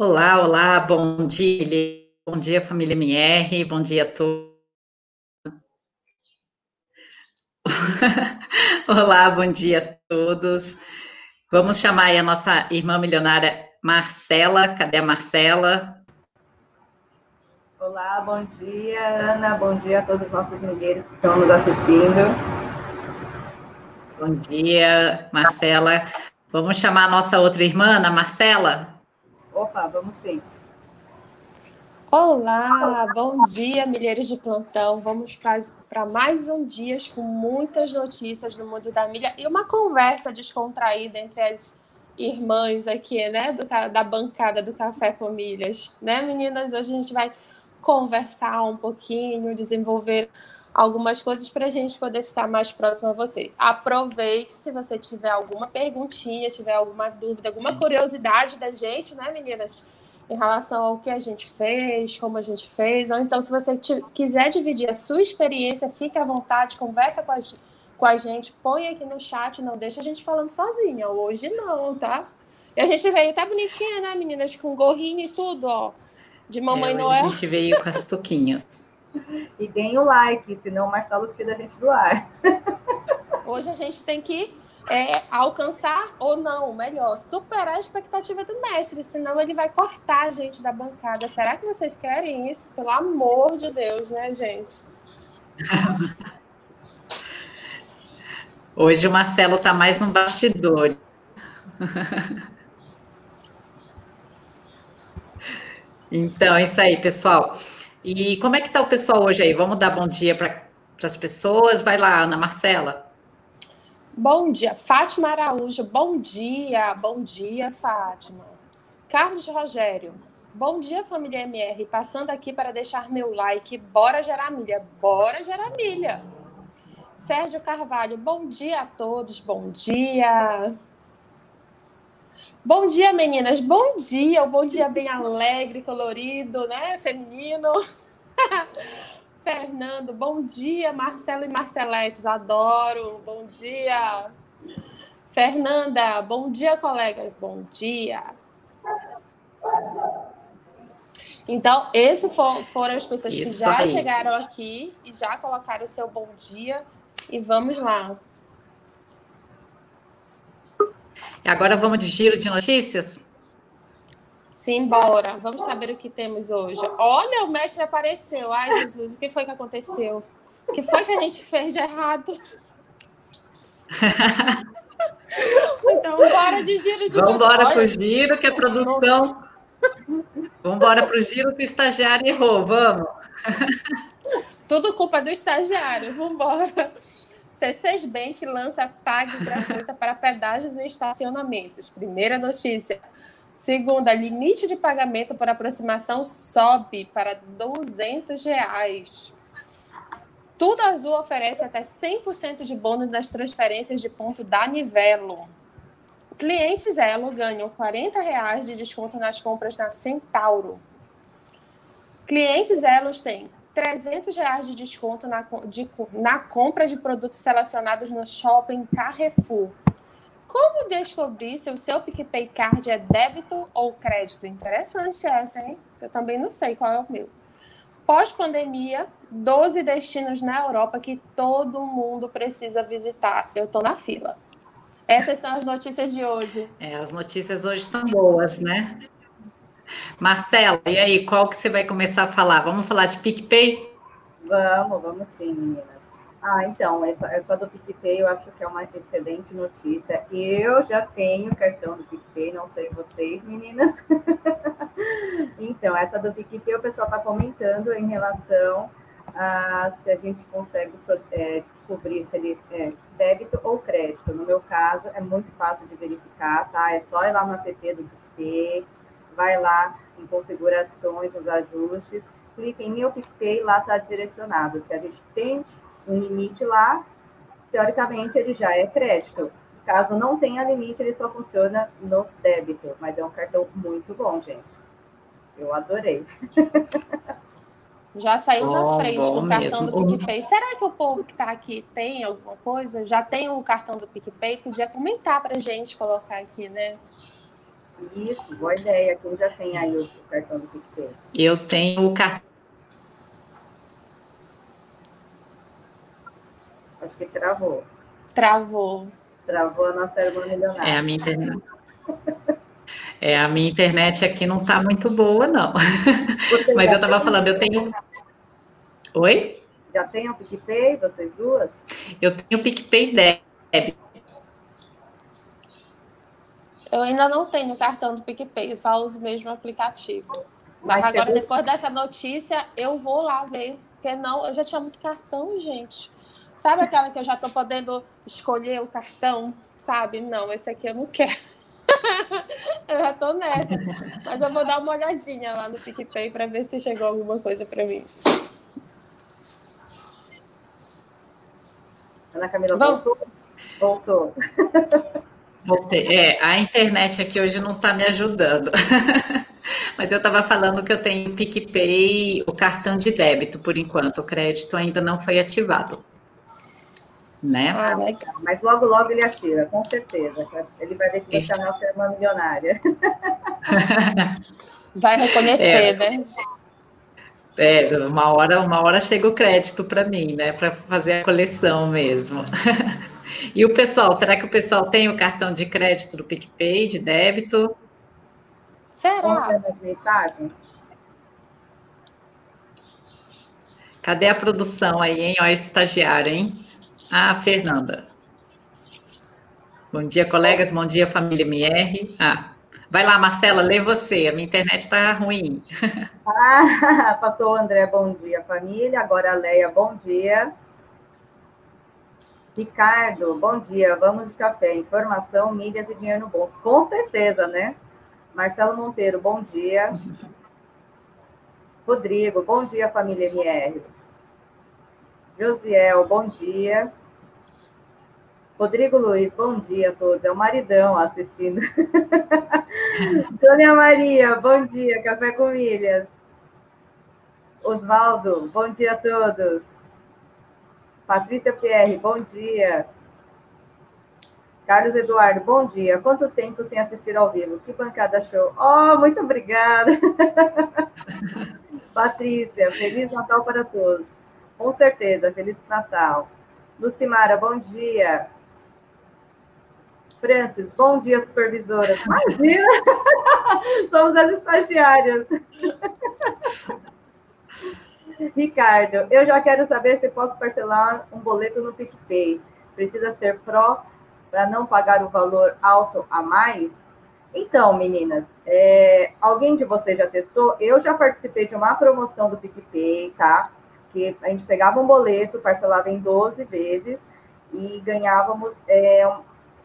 Olá, olá, bom dia, bom dia, família MR, bom dia a todos. olá, bom dia a todos. Vamos chamar aí a nossa irmã milionária Marcela. Cadê a Marcela? Olá, bom dia, Ana. Bom dia a todos os nossos milheiros que estão nos assistindo. Bom dia, Marcela. Vamos chamar a nossa outra irmã, Ana Marcela? Opa, vamos sim. Olá, bom dia, milheiros de plantão. Vamos para mais um dia com muitas notícias do mundo da milha e uma conversa descontraída entre as irmãs aqui, né, do, da bancada do Café com Milhas. Né, meninas? Hoje a gente vai conversar um pouquinho, desenvolver algumas coisas para a gente poder ficar mais próximo a você. Aproveite se você tiver alguma perguntinha, tiver alguma dúvida, alguma curiosidade da gente, né, meninas? Em relação ao que a gente fez, como a gente fez, ou então se você quiser dividir a sua experiência, fique à vontade, conversa com a, com a gente, põe aqui no chat, não deixa a gente falando sozinha. Hoje não, tá? E a gente veio até bonitinha, né, meninas? Com gorrinho e tudo, ó. De Mamãe é, Noel. A gente veio com as toquinhas. E deem o like, senão o Marcelo tira a gente do ar. Hoje a gente tem que é, alcançar ou não, melhor, superar a expectativa do mestre, senão ele vai cortar a gente da bancada. Será que vocês querem isso? Pelo amor de Deus, né, gente? Hoje o Marcelo está mais no bastidor. Então, é isso aí, pessoal. E como é que está o pessoal hoje aí? Vamos dar bom dia para as pessoas. Vai lá, Ana Marcela. Bom dia, Fátima Araújo. Bom dia, bom dia, Fátima. Carlos Rogério. Bom dia, família MR. Passando aqui para deixar meu like. Bora gerar milha. Bora gerar milha. Sérgio Carvalho. Bom dia a todos. Bom dia. Bom dia, meninas. Bom dia. O bom dia bem alegre, colorido, né? Feminino. Fernando, bom dia. Marcelo e Marceletes, adoro. Bom dia. Fernanda, bom dia, colega. Bom dia. Então, esses foram as pessoas Isso que já aí. chegaram aqui e já colocaram o seu bom dia. E vamos lá. Agora vamos de giro de notícias? Simbora, vamos saber o que temos hoje. Olha, o mestre apareceu. Ai, Jesus, o que foi que aconteceu? O que foi que a gente fez de errado? então, bora de giro de Vamos embora para o giro, que a produção. Vamos embora para o giro que o estagiário errou, vamos. Tudo culpa do estagiário, vamos embora. C6 Bank lança tag gratuita para pedágios e estacionamentos. Primeira notícia. Segunda, limite de pagamento por aproximação sobe para 200 reais. Tudo Azul oferece até 100% de bônus nas transferências de ponto da Nivelo. Clientes Elo ganham 40 reais de desconto nas compras na Centauro. Clientes Elos têm 300 reais de desconto na, de, na compra de produtos selecionados no shopping Carrefour. Como descobrir se o seu PicPay Card é débito ou crédito? Interessante essa, hein? Eu também não sei qual é o meu. Pós-pandemia, 12 destinos na Europa que todo mundo precisa visitar. Eu estou na fila. Essas são as notícias de hoje. É, as notícias hoje estão boas, né? Marcela, e aí, qual que você vai começar a falar? Vamos falar de PicPay? Vamos, vamos sim, meninas. Ah, então, essa do PicPay eu acho que é uma excelente notícia. Eu já tenho cartão do PicPay, não sei vocês, meninas. então, essa do PicPay o pessoal está comentando em relação a se a gente consegue é, descobrir se ele é débito ou crédito. No meu caso, é muito fácil de verificar, tá? É só ir lá no app do PicPay, vai lá em configurações, os ajustes, clica em meu PicPay, lá está direcionado. Se a gente tem um limite lá, teoricamente ele já é crédito. Caso não tenha limite, ele só funciona no débito, mas é um cartão muito bom, gente. Eu adorei. Já saiu bom, na frente o cartão mesmo. do PicPay. Será que o povo que está aqui tem alguma coisa? Já tem o cartão do PicPay? Podia comentar para gente, colocar aqui, né? Isso, boa ideia. Quem já tem aí o cartão do PicPay? Eu tenho o cartão. Acho que travou. Travou. Travou a nossa irmã milionária. É a minha internet. É, a minha internet aqui não está muito boa, não. Você Mas eu estava falando, eu tenho. Oi? Já tem o PicPay, vocês duas? Eu tenho o PicPay Débito. Eu ainda não tenho cartão do PicPay, eu só uso mesmo aplicativo. Mas, Mas agora, chegou- depois dessa notícia, eu vou lá ver. Porque não, eu já tinha muito cartão, gente. Sabe aquela que eu já tô podendo escolher o cartão? Sabe? Não, esse aqui eu não quero. eu já tô nessa. Mas eu vou dar uma olhadinha lá no PicPay para ver se chegou alguma coisa para mim. Ana Camila Vamos. voltou? Voltou. Voltei. É, a internet aqui hoje não está me ajudando. Mas eu estava falando que eu tenho o PicPay, o cartão de débito, por enquanto. O crédito ainda não foi ativado. Né? Ah, legal. Mas logo, logo ele ativa, com certeza. Ele vai ver que você é a nossa irmã milionária. Vai reconhecer, né? É, uma hora, uma hora chega o crédito para mim, né? Para fazer a coleção mesmo. E o pessoal, será que o pessoal tem o cartão de crédito do PicPay, de débito? Será? mensagens? Cadê a produção aí, hein? Olha esse estagiário, hein? Ah, Fernanda. Bom dia, colegas. Bom dia, família MR. Ah, vai lá, Marcela, lê você. A minha internet está ruim. Ah, passou o André, bom dia, família. Agora a Leia, bom dia. Ricardo, bom dia. Vamos de café. Informação, milhas e dinheiro no bolso. Com certeza, né? Marcelo Monteiro, bom dia. Rodrigo, bom dia, família MR. Josiel, bom dia. Rodrigo Luiz, bom dia a todos. É o maridão assistindo. Sônia Maria, bom dia. Café com milhas. Osvaldo, bom dia a todos. Patrícia Pierre, bom dia. Carlos Eduardo, bom dia. Quanto tempo sem assistir ao vivo? Que bancada show. Oh, muito obrigada. Patrícia, Feliz Natal para todos. Com certeza, Feliz Natal. Lucimara, bom dia. Francis, bom dia, supervisoras. Imagina! Somos as estagiárias. Ricardo, eu já quero saber se posso parcelar um boleto no PicPay. Precisa ser pró para não pagar o valor alto a mais? Então, meninas, é, alguém de vocês já testou? Eu já participei de uma promoção do PicPay, tá? Que a gente pegava um boleto, parcelava em 12 vezes e ganhávamos é,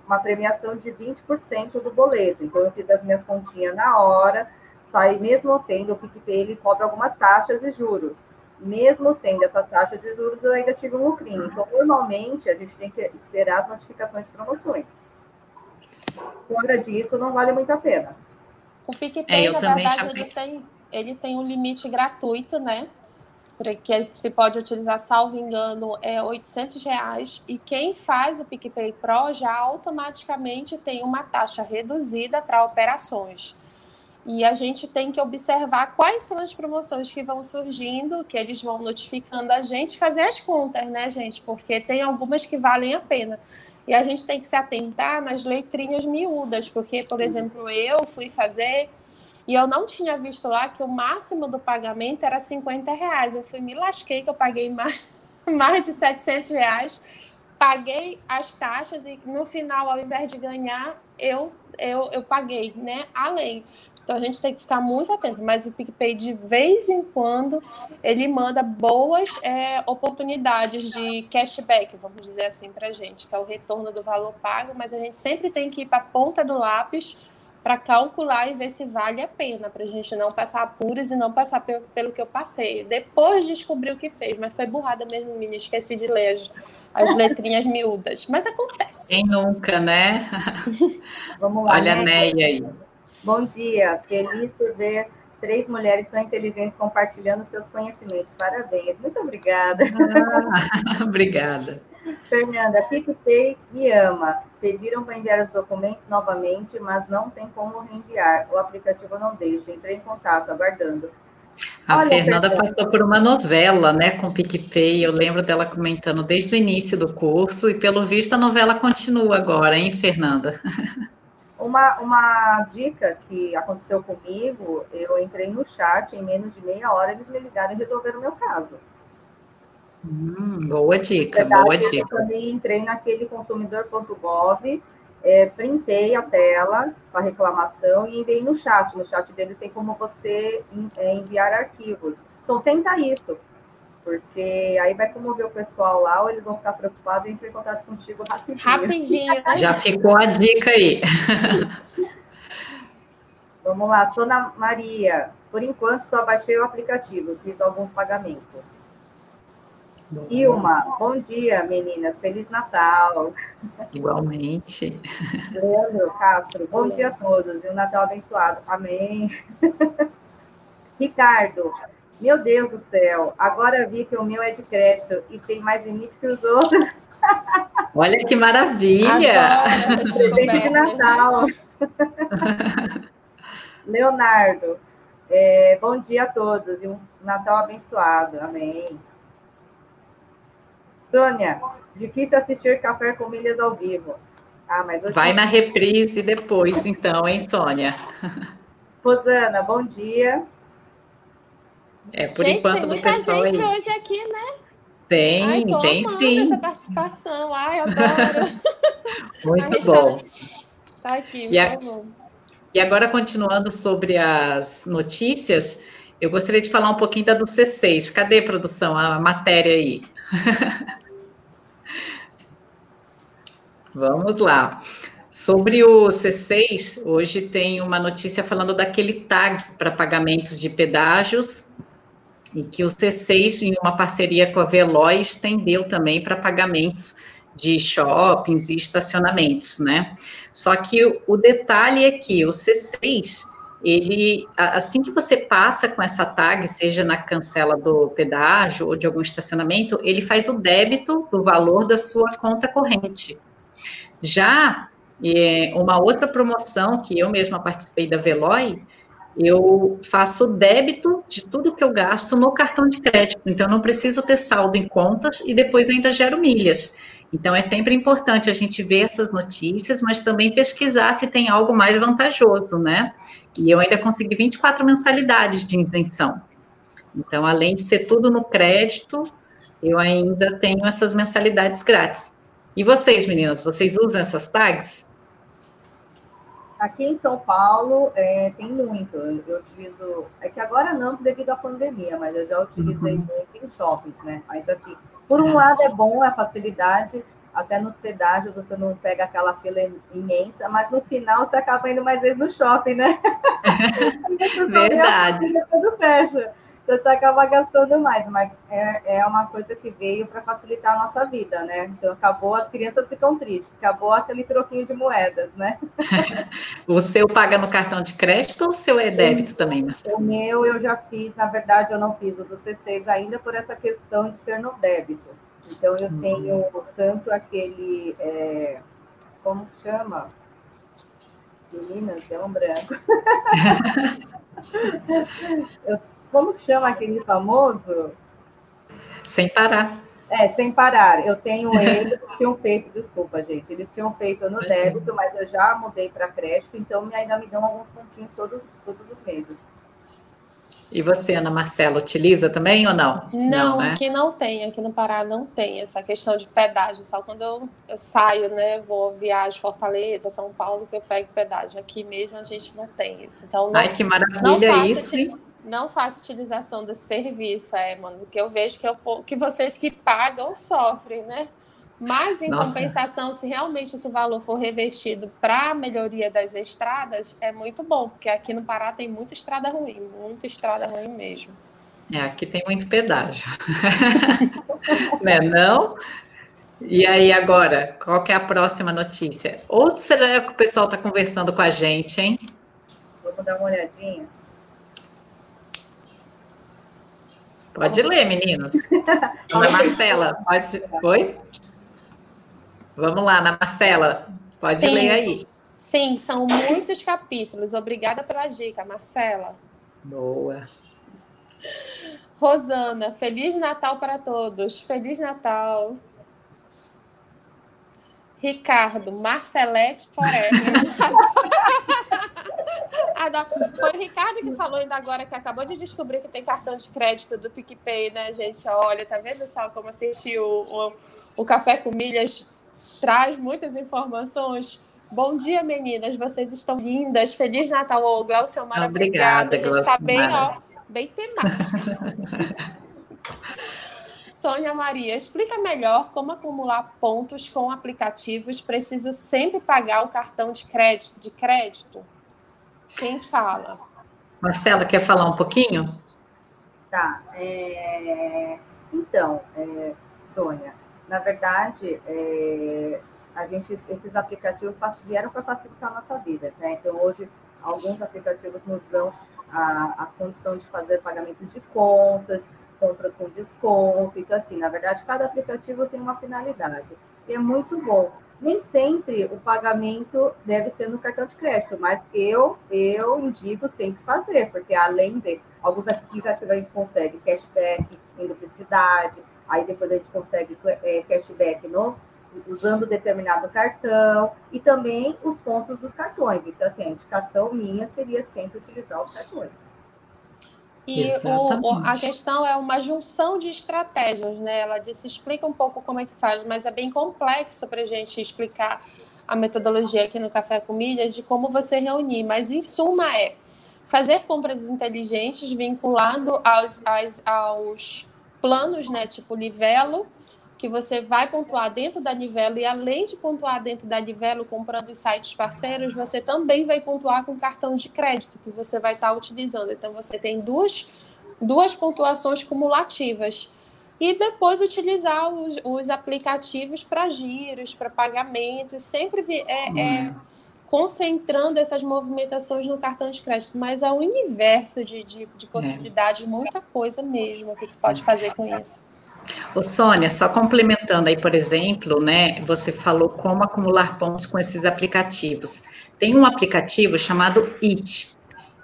uma premiação de 20% do boleto. Então, eu fiz as minhas continhas na hora, saí mesmo tendo o PicPay, ele cobra algumas taxas e juros. Mesmo tendo essas taxas e juros, eu ainda tive um lucrinho. Então, normalmente, a gente tem que esperar as notificações de promoções. Fora disso, não vale muito a pena. O PicPay, É, na verdade, ele tem, ele tem um limite gratuito, né? Que se pode utilizar, salvo engano, é 800 reais. E quem faz o PicPay Pro já automaticamente tem uma taxa reduzida para operações. E a gente tem que observar quais são as promoções que vão surgindo, que eles vão notificando a gente, fazer as contas, né, gente? Porque tem algumas que valem a pena. E a gente tem que se atentar nas letrinhas miúdas, porque, por exemplo, eu fui fazer e eu não tinha visto lá que o máximo do pagamento era 50 reais. Eu fui, me lasquei que eu paguei mais, mais de 700 reais, paguei as taxas e no final, ao invés de ganhar, eu, eu, eu paguei, né? Além. Então a gente tem que ficar muito atento, mas o PicPay de vez em quando ele manda boas é, oportunidades de cashback, vamos dizer assim, para gente, que é o retorno do valor pago, mas a gente sempre tem que ir para a ponta do lápis para calcular e ver se vale a pena, para a gente não passar apuros e não passar pelo, pelo que eu passei. Depois descobri o que fez, mas foi burrada mesmo, menina, esqueci de ler as, as letrinhas miúdas. Mas acontece. Quem nunca, né? Vamos lá. Olha a né? Neia aí. Bom dia, feliz por ver três mulheres tão inteligentes compartilhando seus conhecimentos. Parabéns, muito obrigada. Ah, obrigada. Fernanda, PicPay me ama. Pediram para enviar os documentos novamente, mas não tem como reenviar. O aplicativo não deixa. Entrei em contato, aguardando. A Olha, Fernanda passou por uma novela, né, com o PicPay. Eu lembro dela comentando desde o início do curso, e pelo visto a novela continua agora, hein, Fernanda? Uma, uma dica que aconteceu comigo, eu entrei no chat, em menos de meia hora eles me ligaram e resolveram o meu caso. Hum, boa dica, verdade, boa dica. Eu também entrei naquele consumidor.gov, é, printei a tela com a reclamação e enviei no chat. No chat deles tem como você é, enviar arquivos. Então, tenta isso, porque aí vai comover o pessoal lá, ou eles vão ficar preocupados e entrar em contato contigo rapidinho. Rapidinho. Né? Já ficou a dica aí. Vamos lá, Sona Maria. Por enquanto, só baixei o aplicativo, fiz alguns pagamentos. Ilma, bom dia, meninas. Feliz Natal. Igualmente. Leandro Castro, bom dia a todos e um Natal abençoado. Amém. Ricardo, meu Deus do céu, agora vi que o meu é de crédito e tem mais limite que os outros. Olha que maravilha! Presente de Natal. Leonardo, é, bom dia a todos e um Natal abençoado. Amém. Sônia, difícil assistir Café com Milhas ao vivo. Ah, mas hoje... Vai na reprise depois, então, hein, Sônia? Rosana, bom dia. É, por gente, enquanto, tem muita gente aí. hoje aqui, né? Tem, Ai, tem sim. essa participação. Ai, adoro. Muito bom. Tá, tá aqui, e, a, e agora, continuando sobre as notícias, eu gostaria de falar um pouquinho da do C6. Cadê, produção, a matéria aí? Vamos lá. Sobre o C6, hoje tem uma notícia falando daquele tag para pagamentos de pedágios, e que o C6, em uma parceria com a Veloz, estendeu também para pagamentos de shoppings e estacionamentos, né? Só que o, detalhe é que o C6 ele, assim que você passa com essa tag, seja na cancela do pedágio ou de algum estacionamento, ele faz o débito do valor da sua conta corrente. Já é, uma outra promoção que eu mesma participei da Veloy, eu faço débito de tudo que eu gasto no cartão de crédito, então eu não preciso ter saldo em contas e depois ainda gero milhas. Então, é sempre importante a gente ver essas notícias, mas também pesquisar se tem algo mais vantajoso, né? E eu ainda consegui 24 mensalidades de isenção. Então, além de ser tudo no crédito, eu ainda tenho essas mensalidades grátis. E vocês, meninas, vocês usam essas tags? Aqui em São Paulo é, tem muito. Eu, utilizo. É que agora não devido à pandemia, mas eu já utilizei uhum. muito em shoppings, né? Mas assim, por um lado é bom a facilidade, até nos pedágios você não pega aquela fila imensa, mas no final você acaba indo mais vezes no shopping, né? Verdade. Tudo fecha você acaba gastando mais, mas é, é uma coisa que veio para facilitar a nossa vida, né? Então acabou, as crianças ficam tristes, acabou aquele troquinho de moedas, né? o seu paga no cartão de crédito ou o seu é débito também, Marcelo? O meu eu já fiz, na verdade eu não fiz o do C6 ainda por essa questão de ser no débito. Então eu hum. tenho tanto aquele, é, como chama? Meninas, deu um branco. eu como que chama aquele famoso? Sem parar. É, sem parar. Eu tenho eles tinham feito, desculpa, gente, eles tinham feito no débito, mas eu já mudei para crédito, então ainda me dão alguns pontinhos todos, todos os meses. E você, Ana Marcela, utiliza também ou não? Não, não né? aqui não tem, aqui no Pará não tem essa questão de pedágio, só quando eu, eu saio, né, vou viajo Fortaleza, São Paulo, que eu pego pedágio. Aqui mesmo a gente não tem isso. Então, não, Ai, que maravilha isso, hein? Não faço utilização desse serviço, é, mano, porque eu vejo que, eu, que vocês que pagam sofrem, né? Mas, em Nossa. compensação, se realmente esse valor for revestido para a melhoria das estradas, é muito bom, porque aqui no Pará tem muita estrada ruim, muita estrada ruim mesmo. É, aqui tem muito pedágio. né, não? E aí, agora, qual que é a próxima notícia? Ou será que o pessoal está conversando com a gente, hein? Vamos dar uma olhadinha. Pode ler, meninos. Ana Marcela, pode. Oi? Vamos lá, Ana Marcela, pode Sim. ler aí. Sim, são muitos capítulos. Obrigada pela dica, Marcela. Boa. Rosana, Feliz Natal para todos. Feliz Natal. Ricardo, Marcelete Forever. Foi o Ricardo que falou ainda agora que acabou de descobrir que tem cartão de crédito do PicPay, né, gente? Olha, tá vendo só como assistir o, o, o Café com Milhas traz muitas informações. Bom dia, meninas. Vocês estão lindas. Feliz Natal, ô Glaucio Mara. Obrigada, Glaucio. A gente está bem, ó, bem temática. Sônia Maria, explica melhor como acumular pontos com aplicativos. Preciso sempre pagar o cartão de crédito? De crédito? Quem fala? Marcela, quer falar um pouquinho? Tá. É... Então, é... Sônia, na verdade, é... a gente, esses aplicativos vieram para facilitar a nossa vida. Né? Então, hoje, alguns aplicativos nos dão a, a condição de fazer pagamentos de contas, compras com desconto. Então, assim, na verdade, cada aplicativo tem uma finalidade. E é muito bom. Nem sempre o pagamento deve ser no cartão de crédito, mas eu, eu indico sempre fazer, porque além de alguns aplicativos a gente consegue cashback em duplicidade, aí depois a gente consegue é, cashback no, usando determinado cartão e também os pontos dos cartões. Então, assim, a indicação minha seria sempre utilizar os cartões. E o, a questão é uma junção de estratégias, né? Ela disse, explica um pouco como é que faz, mas é bem complexo para a gente explicar a metodologia aqui no Café com Milhas de como você reunir. Mas, em suma, é fazer compras inteligentes vinculado aos, aos, aos planos, né? Tipo Livelo, que você vai pontuar dentro da Nivelo e além de pontuar dentro da Nivelo comprando em sites parceiros, você também vai pontuar com cartão de crédito que você vai estar utilizando. Então você tem duas, duas pontuações cumulativas. E depois utilizar os, os aplicativos para giros, para pagamentos, sempre é, é, concentrando essas movimentações no cartão de crédito. Mas é um universo de, de, de possibilidades, muita coisa mesmo que se pode fazer com isso. Ô Sônia, só complementando aí, por exemplo, né, você falou como acumular pontos com esses aplicativos. Tem um aplicativo chamado It.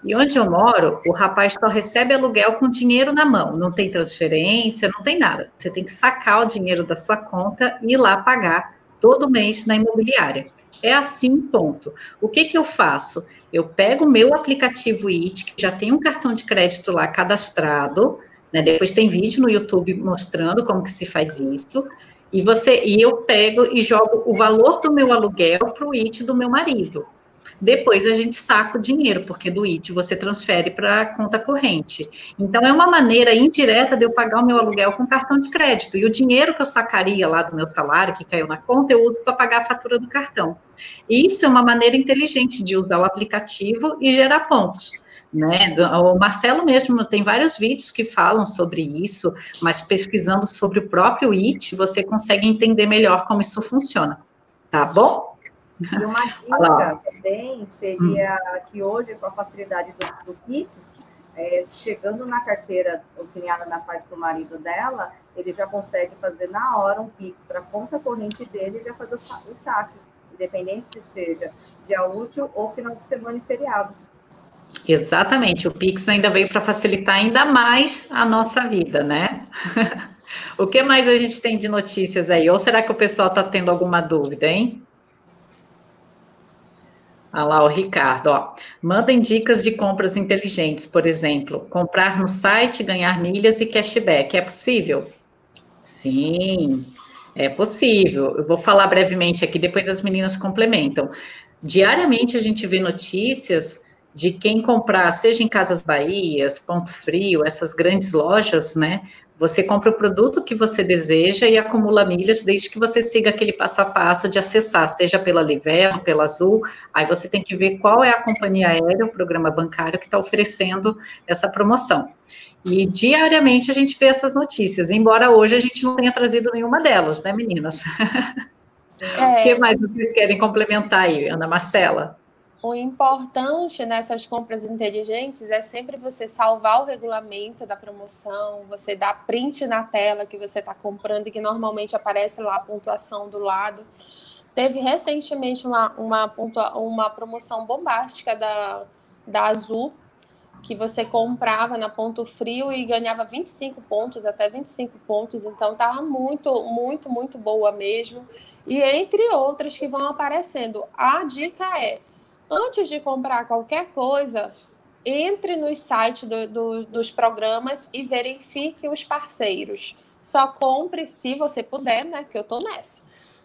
E onde eu moro, o rapaz só recebe aluguel com dinheiro na mão, não tem transferência, não tem nada. Você tem que sacar o dinheiro da sua conta e ir lá pagar todo mês na imobiliária. É assim, ponto. O que que eu faço? Eu pego o meu aplicativo IT, que já tem um cartão de crédito lá cadastrado, né? Depois tem vídeo no YouTube mostrando como que se faz isso. E você e eu pego e jogo o valor do meu aluguel para o IT do meu marido. Depois a gente saca o dinheiro, porque do IT você transfere para a conta corrente. Então é uma maneira indireta de eu pagar o meu aluguel com cartão de crédito. E o dinheiro que eu sacaria lá do meu salário, que caiu na conta, eu uso para pagar a fatura do cartão. E isso é uma maneira inteligente de usar o aplicativo e gerar pontos. Né? O Marcelo mesmo tem vários vídeos que falam sobre isso, mas pesquisando sobre o próprio IT, você consegue entender melhor como isso funciona. Tá bom? E uma dica também seria hum. que hoje, com a facilidade do, do Pix, é, chegando na carteira, o que a Ana faz para o marido dela, ele já consegue fazer na hora um Pix para a conta corrente dele e já fazer o saque, independente se seja dia útil ou final de semana e feriado. Exatamente, o Pix ainda veio para facilitar ainda mais a nossa vida, né? o que mais a gente tem de notícias aí? Ou será que o pessoal está tendo alguma dúvida, hein? Olha lá o Ricardo, ó. Mandem dicas de compras inteligentes, por exemplo, comprar no site, ganhar milhas e cashback. É possível? Sim, é possível. Eu vou falar brevemente aqui, depois as meninas complementam. Diariamente a gente vê notícias de quem comprar, seja em Casas Bahias, Ponto Frio, essas grandes lojas, né? Você compra o produto que você deseja e acumula milhas desde que você siga aquele passo a passo de acessar, seja pela Livelo, pela Azul, aí você tem que ver qual é a companhia aérea, o programa bancário que está oferecendo essa promoção. E diariamente a gente vê essas notícias, embora hoje a gente não tenha trazido nenhuma delas, né, meninas? É. o que mais vocês querem complementar aí, Ana Marcela? O importante nessas compras inteligentes é sempre você salvar o regulamento da promoção, você dar print na tela que você está comprando e que normalmente aparece lá a pontuação do lado. Teve recentemente uma, uma, uma promoção bombástica da, da Azul, que você comprava na Ponto Frio e ganhava 25 pontos, até 25 pontos, então estava muito, muito, muito boa mesmo. E entre outras que vão aparecendo. A dica é antes de comprar qualquer coisa, entre nos sites do, do, dos programas e verifique os parceiros. Só compre se você puder, né? Que eu tô nessa.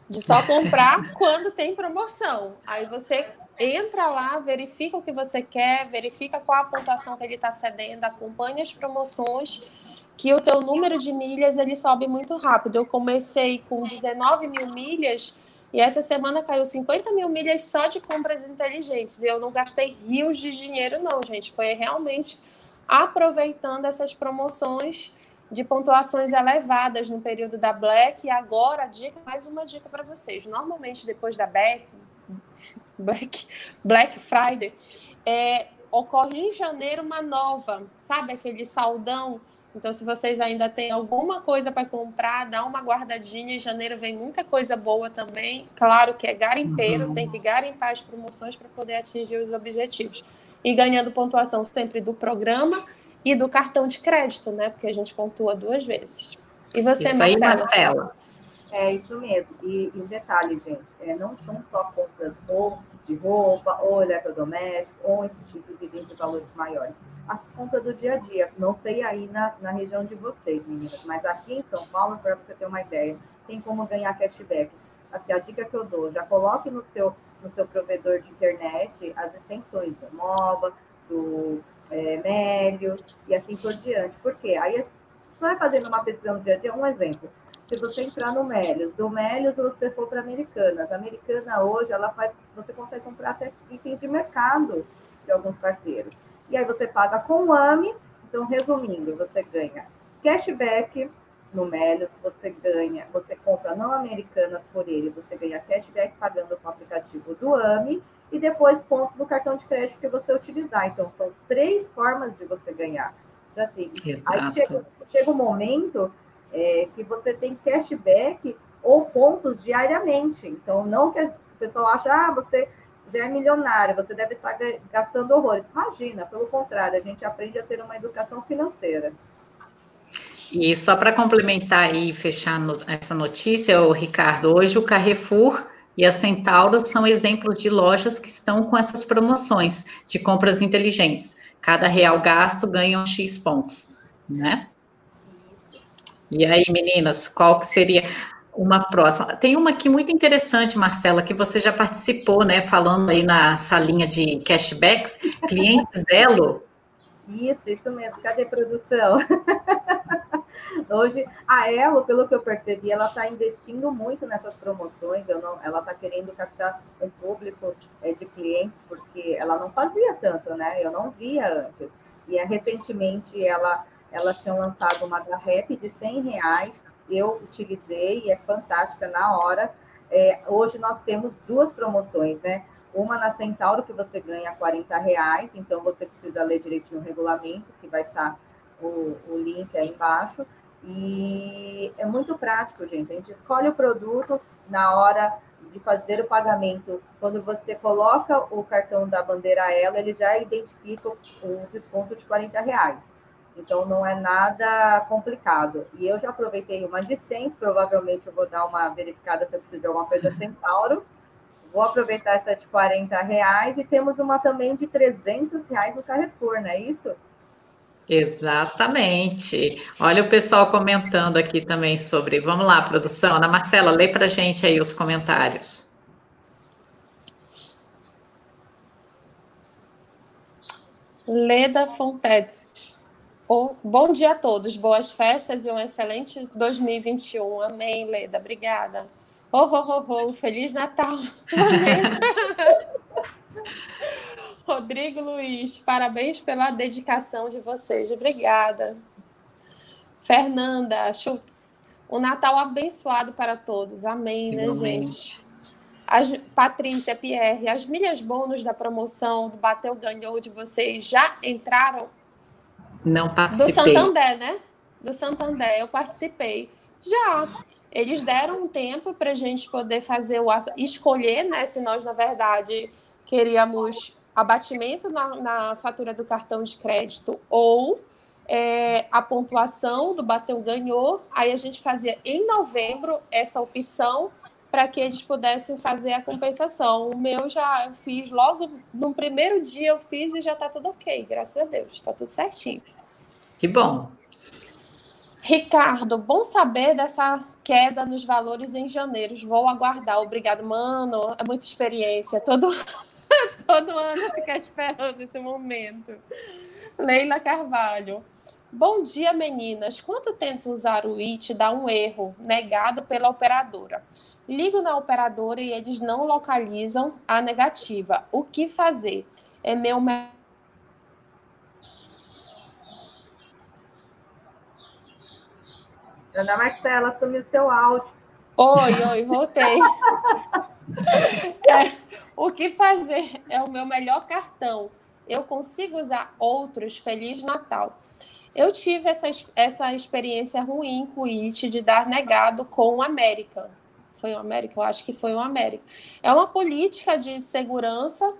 De só comprar quando tem promoção. Aí você entra lá, verifica o que você quer, verifica qual a pontuação que ele está cedendo, acompanha as promoções, que o teu número de milhas ele sobe muito rápido. Eu comecei com 19 mil milhas e essa semana caiu 50 mil milhas só de compras inteligentes. E eu não gastei rios de dinheiro, não, gente. Foi realmente aproveitando essas promoções de pontuações elevadas no período da Black. E agora, dica, mais uma dica para vocês. Normalmente, depois da Black, Black, Black Friday, é, ocorre em janeiro uma nova, sabe? Aquele saldão então, se vocês ainda têm alguma coisa para comprar, dá uma guardadinha. Em janeiro vem muita coisa boa também. Claro que é garimpeiro, uhum. tem que garimpar as promoções para poder atingir os objetivos. E ganhando pontuação sempre do programa e do cartão de crédito, né? Porque a gente pontua duas vezes. E você, Isso Marcela? aí, Marcela. É isso mesmo. E, e um detalhe, gente, é, não são só compras ou de roupa, ou eletrodoméstico, ou esses, esses itens de valores maiores. As compras do dia a dia. Não sei aí na, na região de vocês, meninas, mas aqui em São Paulo, para você ter uma ideia, tem como ganhar cashback. Assim, a dica que eu dou, já coloque no seu, no seu provedor de internet as extensões do MOBA, do é, Melios e assim por diante. Por quê? Aí você vai fazendo uma pesquisa no dia a dia, um exemplo se você entrar no Melios, do Melios você for para Americanas. A Americana hoje, ela faz, você consegue comprar até itens de mercado de alguns parceiros. E aí você paga com o AMI, então resumindo, você ganha cashback no Melios, você ganha, você compra não Americanas por ele, você ganha cashback pagando com o aplicativo do AMI e depois pontos no cartão de crédito que você utilizar. Então são três formas de você ganhar. Então, assim, Exato. aí chega, chega um momento é, que você tem cashback ou pontos diariamente. Então, não que o pessoal ache, ah, você já é milionário, você deve estar gastando horrores. Imagina, pelo contrário, a gente aprende a ter uma educação financeira. E só para complementar e fechar no, essa notícia, o Ricardo, hoje o Carrefour e a Centauro são exemplos de lojas que estão com essas promoções de compras inteligentes. Cada real gasto ganha um X pontos, né? E aí, meninas, qual que seria uma próxima? Tem uma aqui muito interessante, Marcela, que você já participou, né? Falando aí na salinha de cashbacks, clientes Elo. Isso, isso mesmo. Cadê produção? Hoje, a Elo, pelo que eu percebi, ela está investindo muito nessas promoções. Não, ela está querendo captar um público é, de clientes, porque ela não fazia tanto, né? Eu não via antes. E é, recentemente ela elas tinham lançado uma da rap de 100 reais, eu utilizei e é fantástica na hora. É, hoje nós temos duas promoções, né? Uma na Centauro, que você ganha 40 reais, então você precisa ler direitinho o regulamento, que vai estar o, o link aí embaixo. E é muito prático, gente. A gente escolhe o produto na hora de fazer o pagamento. Quando você coloca o cartão da bandeira ela, ele já identifica o desconto de 40 reais. Então não é nada complicado. E eu já aproveitei uma de 100, provavelmente eu vou dar uma verificada se eu preciso de alguma coisa Centauro. Vou aproveitar essa de 40 reais e temos uma também de 300 reais no Carrefour, não é isso? Exatamente. Olha o pessoal comentando aqui também sobre. Vamos lá, produção. Ana Marcela, lê para gente aí os comentários. Leda Fontete. Bom dia a todos, boas festas e um excelente 2021. Amém, Leda, obrigada. Oh, oh, oh, oh. Feliz Natal! Rodrigo Luiz, parabéns pela dedicação de vocês, obrigada. Fernanda Schultz, um Natal abençoado para todos, amém, né, gente? As, Patrícia, Pierre, as milhas bônus da promoção do Bateu Ganhou de vocês já entraram? Não participei. Do Santander, né? Do Santander, eu participei. Já. Eles deram um tempo para a gente poder fazer o escolher, né? Se nós, na verdade, queríamos abatimento na, na fatura do cartão de crédito ou é, a pontuação do bateu ganhou. Aí a gente fazia em novembro essa opção para que eles pudessem fazer a compensação. O meu já fiz logo no primeiro dia eu fiz e já está tudo ok, graças a Deus, está tudo certinho. Que bom. Ricardo, bom saber dessa queda nos valores em janeiro. Vou aguardar. Obrigado, mano. É muita experiência. Todo, todo ano ficar esperando esse momento. Leila Carvalho. Bom dia, meninas. Quando tento usar o IT, dá um erro negado pela operadora. Ligo na operadora e eles não localizam a negativa. O que fazer? É meu Ana Marcela, sumiu seu áudio. Oi, oi, voltei. é, o que fazer? É o meu melhor cartão. Eu consigo usar outros. Feliz Natal. Eu tive essa, essa experiência ruim com o IT de dar negado com o América. Foi o América? Eu acho que foi o América. É uma política de segurança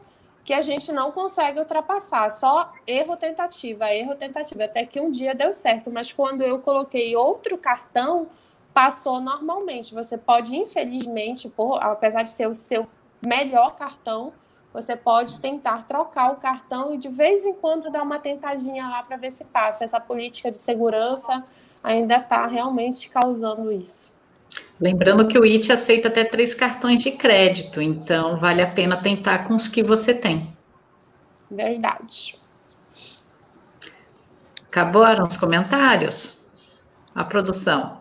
que a gente não consegue ultrapassar. Só erro tentativa, erro tentativa, até que um dia deu certo. Mas quando eu coloquei outro cartão, passou normalmente. Você pode, infelizmente, por, apesar de ser o seu melhor cartão, você pode tentar trocar o cartão e de vez em quando dar uma tentadinha lá para ver se passa. Essa política de segurança ainda está realmente causando isso. Lembrando que o IT aceita até três cartões de crédito, então vale a pena tentar com os que você tem. Verdade. Acabaram os comentários? A produção.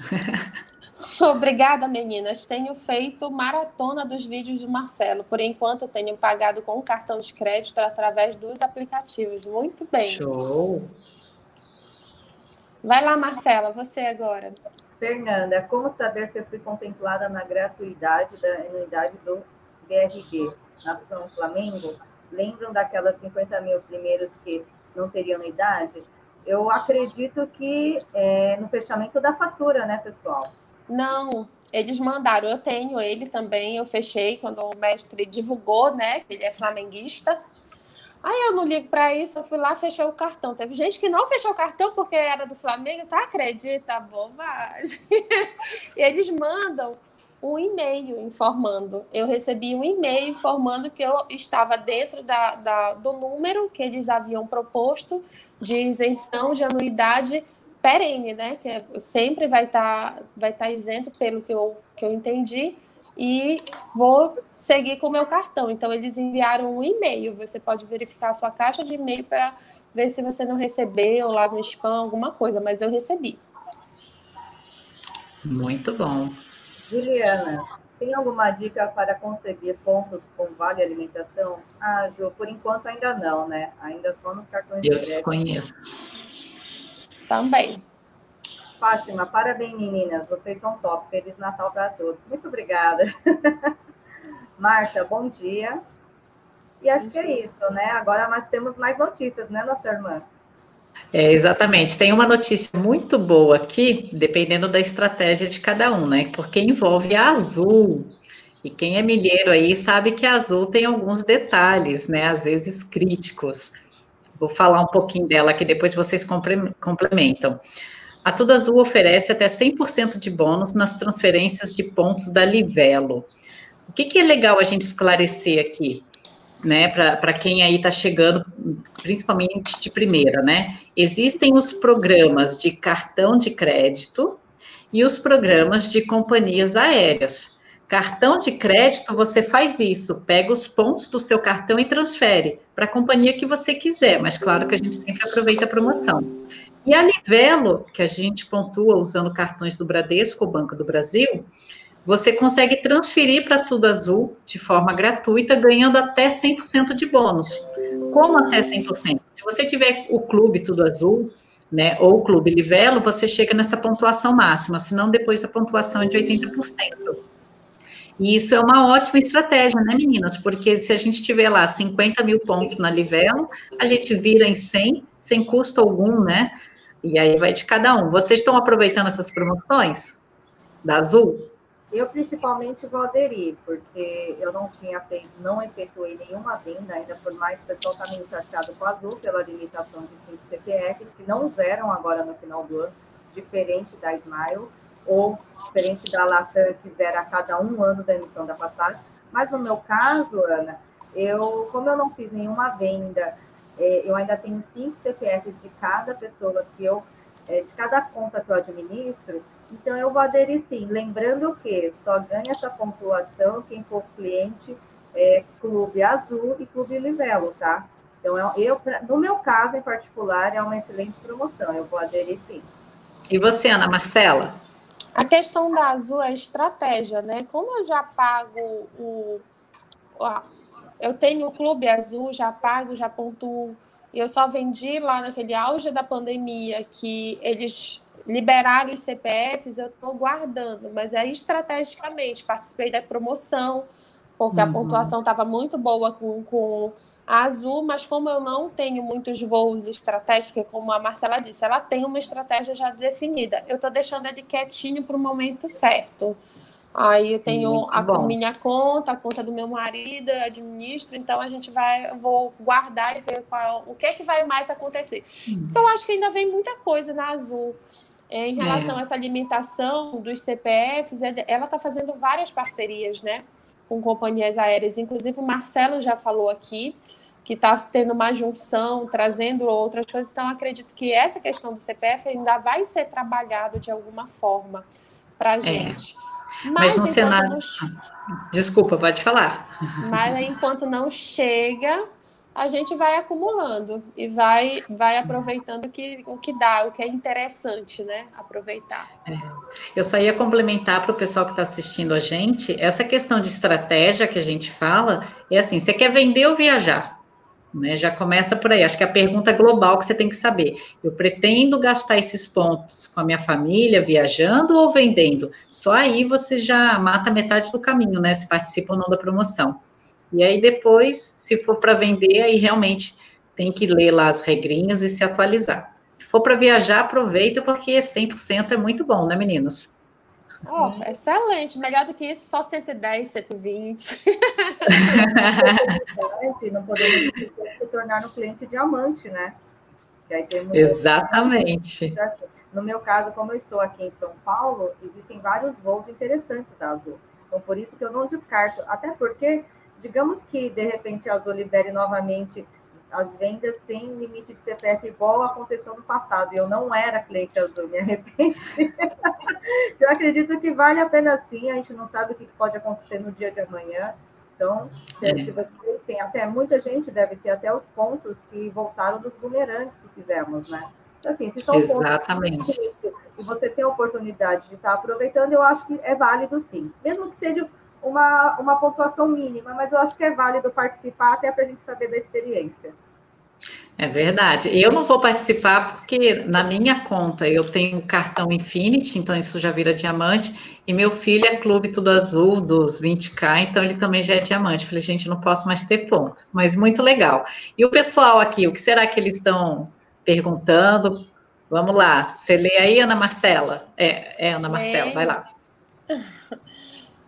Obrigada, meninas. Tenho feito maratona dos vídeos do Marcelo. Por enquanto, tenho pagado com cartão de crédito através dos aplicativos. Muito bem. Show. Vai lá, Marcela, você agora. Fernanda, como saber se eu fui contemplada na gratuidade da anuidade do BRB, Nação Flamengo? Lembram daquelas 50 mil primeiros que não teriam anuidade? Eu acredito que é, no fechamento da fatura, né, pessoal? Não, eles mandaram, eu tenho ele também, eu fechei quando o mestre divulgou, né, que ele é flamenguista. Aí eu não ligo para isso, eu fui lá, fechei o cartão. Teve gente que não fechou o cartão porque era do Flamengo, tá? Acredita, bobagem. e eles mandam um e-mail informando. Eu recebi um e-mail informando que eu estava dentro da, da, do número que eles haviam proposto de isenção de anuidade perene, né? Que é, sempre vai estar tá, vai tá isento pelo que eu, que eu entendi e vou seguir com o meu cartão. Então, eles enviaram um e-mail. Você pode verificar a sua caixa de e-mail para ver se você não recebeu lá no spam alguma coisa, mas eu recebi. Muito bom. Juliana, tem alguma dica para conseguir pontos com vale alimentação? Ah, Ju, por enquanto ainda não, né? Ainda só nos cartões eu de crédito. Eu desconheço. Também. Fátima, parabéns, meninas. Vocês são top. Feliz Natal para todos. Muito obrigada. Marta, bom dia. E acho que é isso, né? Agora nós temos mais notícias, né, nossa irmã? É, exatamente. Tem uma notícia muito boa aqui, dependendo da estratégia de cada um, né? Porque envolve a Azul. E quem é milheiro aí sabe que a Azul tem alguns detalhes, né? Às vezes críticos. Vou falar um pouquinho dela que depois vocês complementam. A Tudo Azul oferece até 100% de bônus nas transferências de pontos da Livelo. O que, que é legal a gente esclarecer aqui, né, para quem aí está chegando, principalmente de primeira, né? Existem os programas de cartão de crédito e os programas de companhias aéreas. Cartão de crédito, você faz isso, pega os pontos do seu cartão e transfere para a companhia que você quiser, mas claro que a gente sempre aproveita a promoção. E a Livelo, que a gente pontua usando cartões do Bradesco, Banco do Brasil, você consegue transferir para Tudo Azul de forma gratuita, ganhando até 100% de bônus. Como até 100%? Se você tiver o clube Tudo Azul, né, ou o clube Livelo, você chega nessa pontuação máxima, senão depois a pontuação é de 80%. E isso é uma ótima estratégia, né, meninas? Porque se a gente tiver lá 50 mil pontos na Livelo, a gente vira em 100, sem custo algum, né? E aí vai de cada um. Vocês estão aproveitando essas promoções da Azul? Eu principalmente vou aderir, porque eu não tinha feito, não efetuei nenhuma venda, ainda por mais que o pessoal está me encaixado com a Azul pela limitação de 5 CPFs, que não zeram agora no final do ano, diferente da Smile, ou diferente da Latam, que zera a cada um ano da emissão da passagem. Mas no meu caso, Ana, eu, como eu não fiz nenhuma venda, é, eu ainda tenho cinco CPFs de cada pessoa que eu, é, de cada conta que eu administro, então eu vou aderir sim. Lembrando que só ganha essa pontuação quem for cliente é, Clube Azul e Clube Livelo, tá? Então, eu, no meu caso em particular, é uma excelente promoção. Eu vou aderir sim. E você, Ana Marcela? A questão da Azul é estratégia, né? Como eu já pago o. Eu tenho o Clube Azul, já pago, já pontuo. E eu só vendi lá naquele auge da pandemia que eles liberaram os CPFs, eu estou guardando, mas é estrategicamente. Participei da promoção, porque uhum. a pontuação estava muito boa com, com a Azul, mas como eu não tenho muitos voos estratégicos, como a Marcela disse, ela tem uma estratégia já definida. Eu estou deixando ele quietinho para o momento certo. Aí eu tenho Muito a bom. minha conta, a conta do meu marido, administro, então a gente vai, eu vou guardar e ver qual, o que é que vai mais acontecer. Hum. Então, eu acho que ainda vem muita coisa na Azul. É, em relação é. a essa alimentação dos CPFs, é ela está fazendo várias parcerias, né? com companhias aéreas. Inclusive, o Marcelo já falou aqui que está tendo uma junção, trazendo outras coisas. Então, acredito que essa questão do CPF ainda vai ser trabalhado de alguma forma para a é. gente. É. Mas, mas no Senado. Não... Desculpa, pode falar. Mas enquanto não chega, a gente vai acumulando e vai, vai aproveitando o que, o que dá, o que é interessante, né? Aproveitar. É. Eu só ia complementar para o pessoal que está assistindo a gente, essa questão de estratégia que a gente fala, é assim, você quer vender ou viajar? Né, já começa por aí. Acho que a pergunta global que você tem que saber. Eu pretendo gastar esses pontos com a minha família, viajando ou vendendo? Só aí você já mata metade do caminho, né? Se participa ou não da promoção. E aí depois, se for para vender, aí realmente tem que ler lá as regrinhas e se atualizar. Se for para viajar, aproveita, porque 100% é muito bom, né, meninas? Oh, excelente. Melhor do que isso, só 110, 120. não podemos se tornar no cliente diamante, né? Exatamente. No meu caso, como eu estou aqui em São Paulo, existem vários voos interessantes da Azul. Então, por isso que eu não descarto. Até porque digamos que de repente a Azul libere novamente as vendas sem limite de CPF, igual aconteceu no passado, e eu não era cliente Azul, me arrependo. eu acredito que vale a pena sim, a gente não sabe o que pode acontecer no dia de amanhã. Então, se, é. se vocês têm até, muita gente deve ter até os pontos que voltaram dos bumerangues que fizemos, né? Então, assim, se são Exatamente. pontos e você tem a oportunidade de estar aproveitando, eu acho que é válido sim. Mesmo que seja uma, uma pontuação mínima, mas eu acho que é válido participar até para a gente saber da experiência. É verdade. Eu não vou participar porque na minha conta eu tenho cartão Infinity, então isso já vira diamante, e meu filho é clube tudo azul dos 20k, então ele também já é diamante. Falei, gente, não posso mais ter ponto, mas muito legal. E o pessoal aqui, o que será que eles estão perguntando? Vamos lá, você lê aí, Ana Marcela? É, é Ana Marcela, vai lá.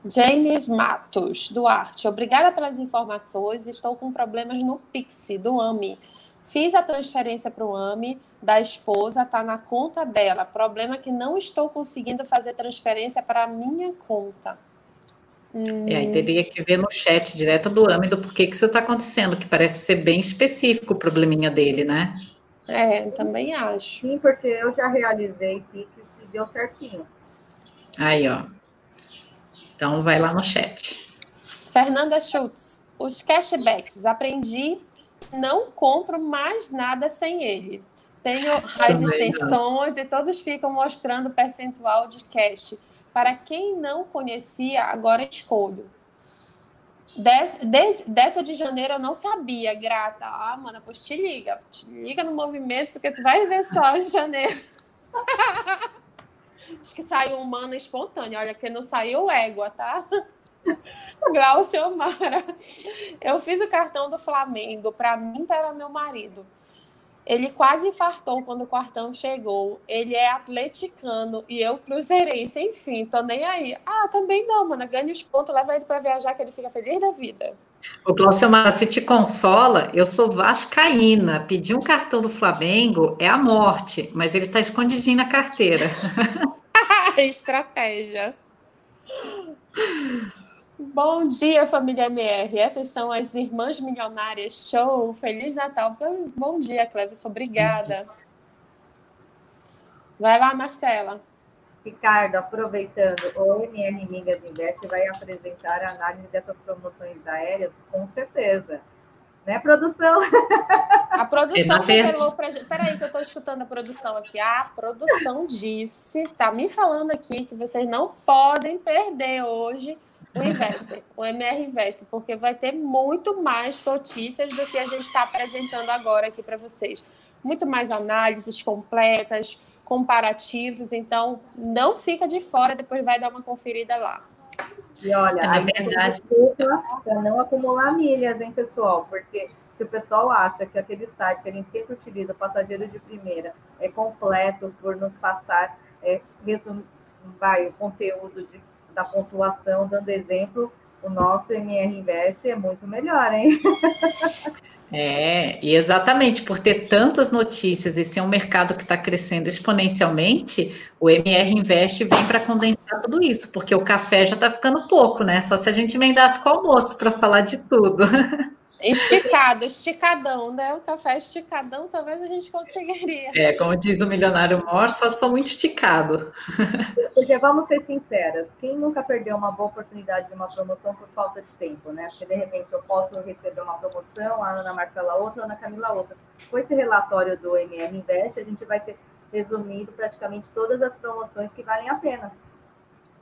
James Matos, Duarte, obrigada pelas informações. Estou com problemas no Pix do AMI. Fiz a transferência para o AMI da esposa, está na conta dela. Problema é que não estou conseguindo fazer transferência para a minha conta. Hum. É, aí teria que ver no chat direto do AMI do porquê que isso está acontecendo, que parece ser bem específico o probleminha dele, né? É, também acho. Sim, porque eu já realizei Pix e deu certinho. Aí, ó. Então, vai lá no chat. Fernanda Schultz, os cashbacks, aprendi, não compro mais nada sem ele. Tenho as extensões e todos ficam mostrando percentual de cash. Para quem não conhecia, agora escolho. Des, des, dessa de janeiro eu não sabia, grata. Ah, mana, pois te liga. Te liga no movimento, porque tu vai ver só em janeiro. Acho que saiu humana espontânea. Olha, que não saiu égua, tá? Glaucio Mara. Eu fiz o cartão do Flamengo para mim e para meu marido. Ele quase infartou quando o cartão chegou. Ele é atleticano e eu cruzeirense. Enfim, tô nem aí. Ah, também não, mano. Ganha os pontos, leva ele para viajar que ele fica feliz da vida. O Glauciomar, se te consola, eu sou vascaína. Pedir um cartão do Flamengo é a morte, mas ele tá escondidinho na carteira. Estratégia. Bom dia, família MR. Essas são as Irmãs Milionárias. Show! Feliz Natal. Bom dia, Cleves. Obrigada. Vai lá, Marcela. Ricardo, aproveitando, o MR Migas Invest vai apresentar a análise dessas promoções aéreas, com certeza. Né, produção? A produção revelou para gente. Peraí, que eu estou escutando a produção aqui. A produção disse, tá me falando aqui que vocês não podem perder hoje o Investor, o MR Investor, porque vai ter muito mais notícias do que a gente está apresentando agora aqui para vocês. Muito mais análises completas, comparativos, então não fica de fora, depois vai dar uma conferida lá. E olha, é, na verdade, para não acumular milhas, hein, pessoal? Porque se o pessoal acha que aquele site que a gente sempre utiliza, passageiro de primeira, é completo por nos passar é, resum, vai, o conteúdo de da pontuação, dando exemplo, o nosso MR Invest é muito melhor, hein? É, e exatamente por ter tantas notícias e ser um mercado que está crescendo exponencialmente, o MR Invest vem para condensar tudo isso, porque o café já está ficando pouco, né? Só se a gente emendasse com o almoço para falar de tudo. Esticado, esticadão, né? O café esticadão, talvez a gente conseguiria. É, como diz o milionário Mor, só se for muito esticado. Porque vamos ser sinceras, quem nunca perdeu uma boa oportunidade de uma promoção por falta de tempo, né? Porque de repente eu posso receber uma promoção, a Ana Marcela outra, a Ana Camila outra. Com esse relatório do MR Invest, a gente vai ter resumido praticamente todas as promoções que valem a pena.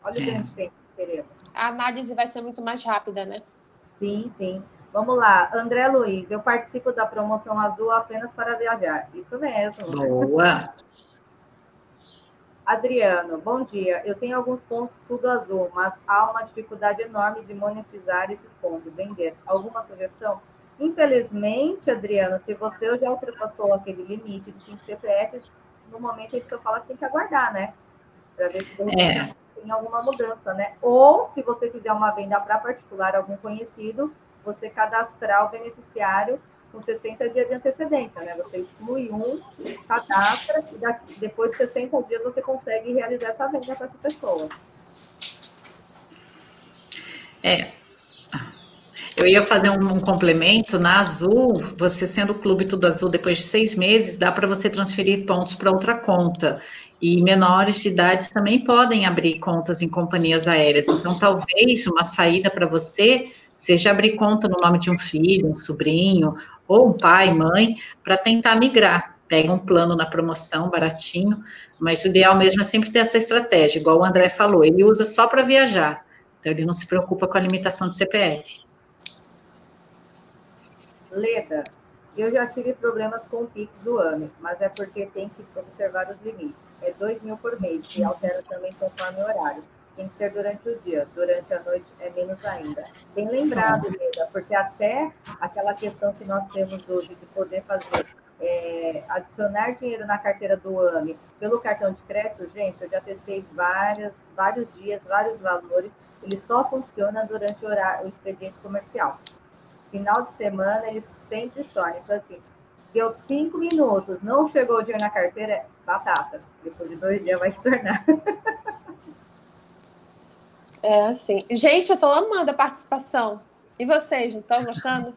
Olha o é. tempo que teremos. A análise vai ser muito mais rápida, né? Sim, sim. Vamos lá, André Luiz, eu participo da promoção azul apenas para viajar. Isso mesmo. Boa. Adriano, bom dia. Eu tenho alguns pontos tudo azul, mas há uma dificuldade enorme de monetizar esses pontos, vender. Alguma sugestão? Infelizmente, Adriano, se você já ultrapassou aquele limite de 5 CPFs, no momento ele só fala que tem que aguardar, né? Para ver se é. tem alguma mudança, né? Ou se você fizer uma venda para particular, algum conhecido, você cadastrar o beneficiário com 60 dias de antecedência, né? Você exclui um, cadastra, e daqui, depois de 60 dias você consegue realizar essa venda para essa pessoa. É. Eu ia fazer um, um, complemento. Na Azul, você sendo clube tudo azul, depois de seis meses, dá para você transferir pontos para outra conta. E menores de idade também podem abrir contas em companhias aéreas. Então, talvez uma saída para você seja abrir conta no nome de um filho, um sobrinho, ou um pai, mãe, para tentar migrar. Pega um plano na promoção, baratinho, mas o ideal mesmo é sempre ter essa estratégia, igual o André falou, ele usa só para viajar, então ele não se preocupa com a limitação de CPF. Leda, eu já tive problemas com o Pix do AME, mas é porque tem que observar os limites. É 2 mil por mês e altera também conforme o horário. Tem que ser durante o dia, durante a noite é menos ainda. Bem lembrado, Leda, porque até aquela questão que nós temos hoje de poder fazer é, adicionar dinheiro na carteira do AME pelo cartão de crédito, gente, eu já testei várias, vários dias, vários valores, ele só funciona durante o, horário, o expediente comercial. Final de semana, ele sempre torna. Então, assim, deu cinco minutos, não chegou o dinheiro na carteira, batata. Depois de dois dias vai se tornar. É assim. Gente, eu tô amando a participação. E vocês, não estão gostando?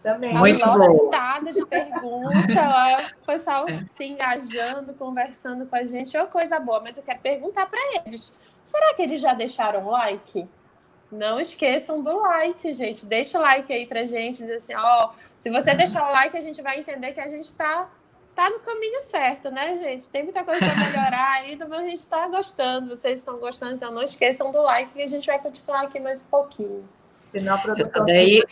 Também. Muito lotada de perguntas, o pessoal é. se engajando, conversando com a gente, é uma coisa boa. Mas eu quero perguntar para eles: será que eles já deixaram like? Não esqueçam do like, gente. Deixa o like aí pra gente, dizer assim, ó, se você deixar o like, a gente vai entender que a gente tá tá no caminho certo, né, gente? Tem muita coisa para melhorar ainda, mas a gente está gostando. Vocês estão gostando, então não esqueçam do like que a gente vai continuar aqui mais um pouquinho. Senão a produção. Essa daí,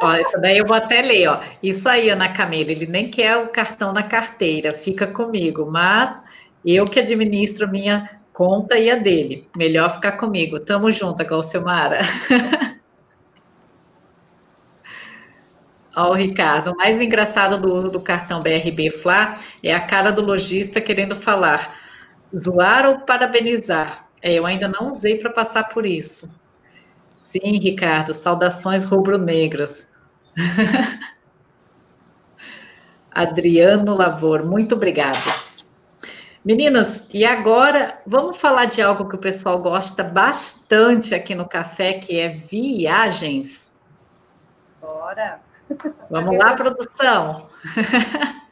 ó, essa daí eu vou até ler, ó. Isso aí, Ana Camila, ele nem quer o cartão na carteira, fica comigo, mas eu que administro minha conta e a dele. Melhor ficar comigo. Tamo junto, Glaucimara. Ó, o Ricardo, o mais engraçado do uso do cartão BRB Fla é a cara do lojista querendo falar, zoar ou parabenizar. É, eu ainda não usei para passar por isso. Sim, Ricardo, saudações rubro-negras. Adriano Lavor, muito obrigada. Meninas, e agora vamos falar de algo que o pessoal gosta bastante aqui no café, que é viagens. Bora! Vamos lá, produção.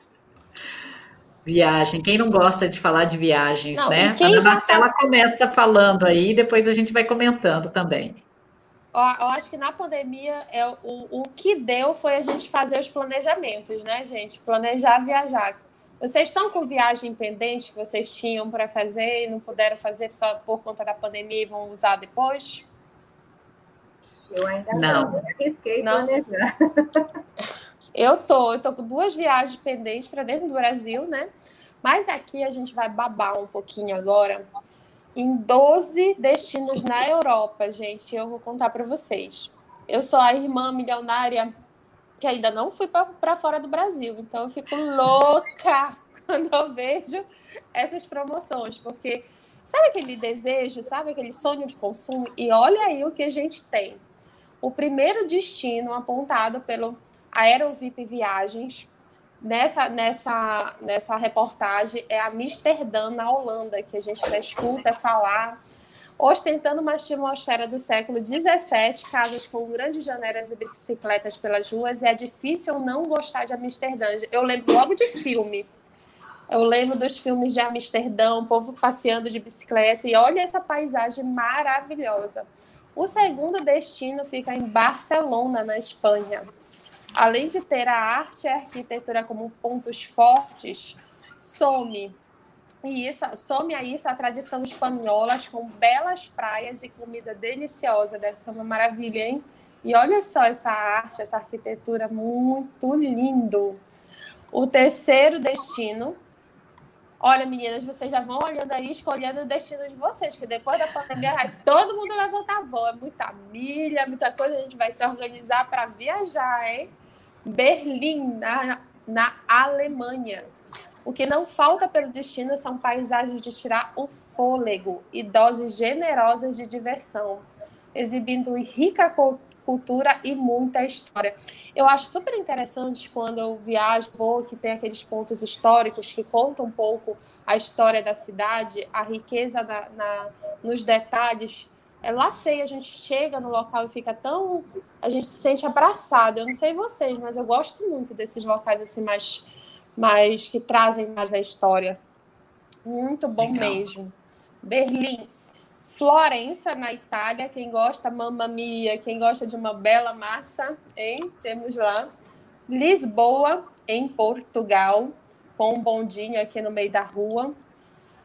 Viagem. Quem não gosta de falar de viagens, não, né? A Ana Marcela tá... começa falando aí, depois a gente vai comentando também. Eu acho que na pandemia é o, o que deu foi a gente fazer os planejamentos, né, gente? Planejar viajar. Vocês estão com viagem pendente que vocês tinham para fazer e não puderam fazer por, conta da pandemia e vão usar depois? Eu ainda não, não. arrisquei não. planejar. Eu tô, eu tô com duas viagens pendentes para dentro do Brasil, né? Mas aqui a gente vai babar um pouquinho agora em 12 destinos na Europa, gente. Eu vou contar para vocês. Eu sou a irmã milionária que ainda não fui para fora do Brasil, então eu fico louca quando eu vejo essas promoções, porque sabe aquele desejo, sabe aquele sonho de consumo? E olha aí o que a gente tem. O primeiro destino apontado pelo Aerovip Viagens nessa, nessa, nessa reportagem é Amsterdã, na Holanda, que a gente já escuta falar, ostentando uma atmosfera do século XVII, casas com grandes janelas e bicicletas pelas ruas, e é difícil não gostar de Amsterdã. Eu lembro logo de filme. Eu lembro dos filmes de Amsterdã, o povo passeando de bicicleta, e olha essa paisagem maravilhosa. O segundo destino fica em Barcelona, na Espanha. Além de ter a arte e a arquitetura como pontos fortes, some e isso, some a isso a tradição espanhola com belas praias e comida deliciosa. Deve ser uma maravilha, hein? E olha só essa arte, essa arquitetura muito lindo. O terceiro destino Olha, meninas, vocês já vão olhando aí, escolhendo o destino de vocês, que depois da pandemia vai todo mundo levantar voo. É muita milha, muita coisa. A gente vai se organizar para viajar, hein? Berlim, na, na Alemanha. O que não falta pelo destino são paisagens de tirar o fôlego e doses generosas de diversão, exibindo rica cultura e muita história. Eu acho super interessante quando eu viajo, vou, que tem aqueles pontos históricos que contam um pouco a história da cidade, a riqueza na, nos detalhes. É, lá sei, a gente chega no local e fica tão. A gente se sente abraçado. Eu não sei vocês, mas eu gosto muito desses locais assim, mais, mais que trazem mais a história. Muito bom Legal. mesmo. Berlim. Florença, na Itália, quem gosta, mamma mia, quem gosta de uma bela massa, hein? Temos lá. Lisboa, em Portugal, com um bondinho aqui no meio da rua.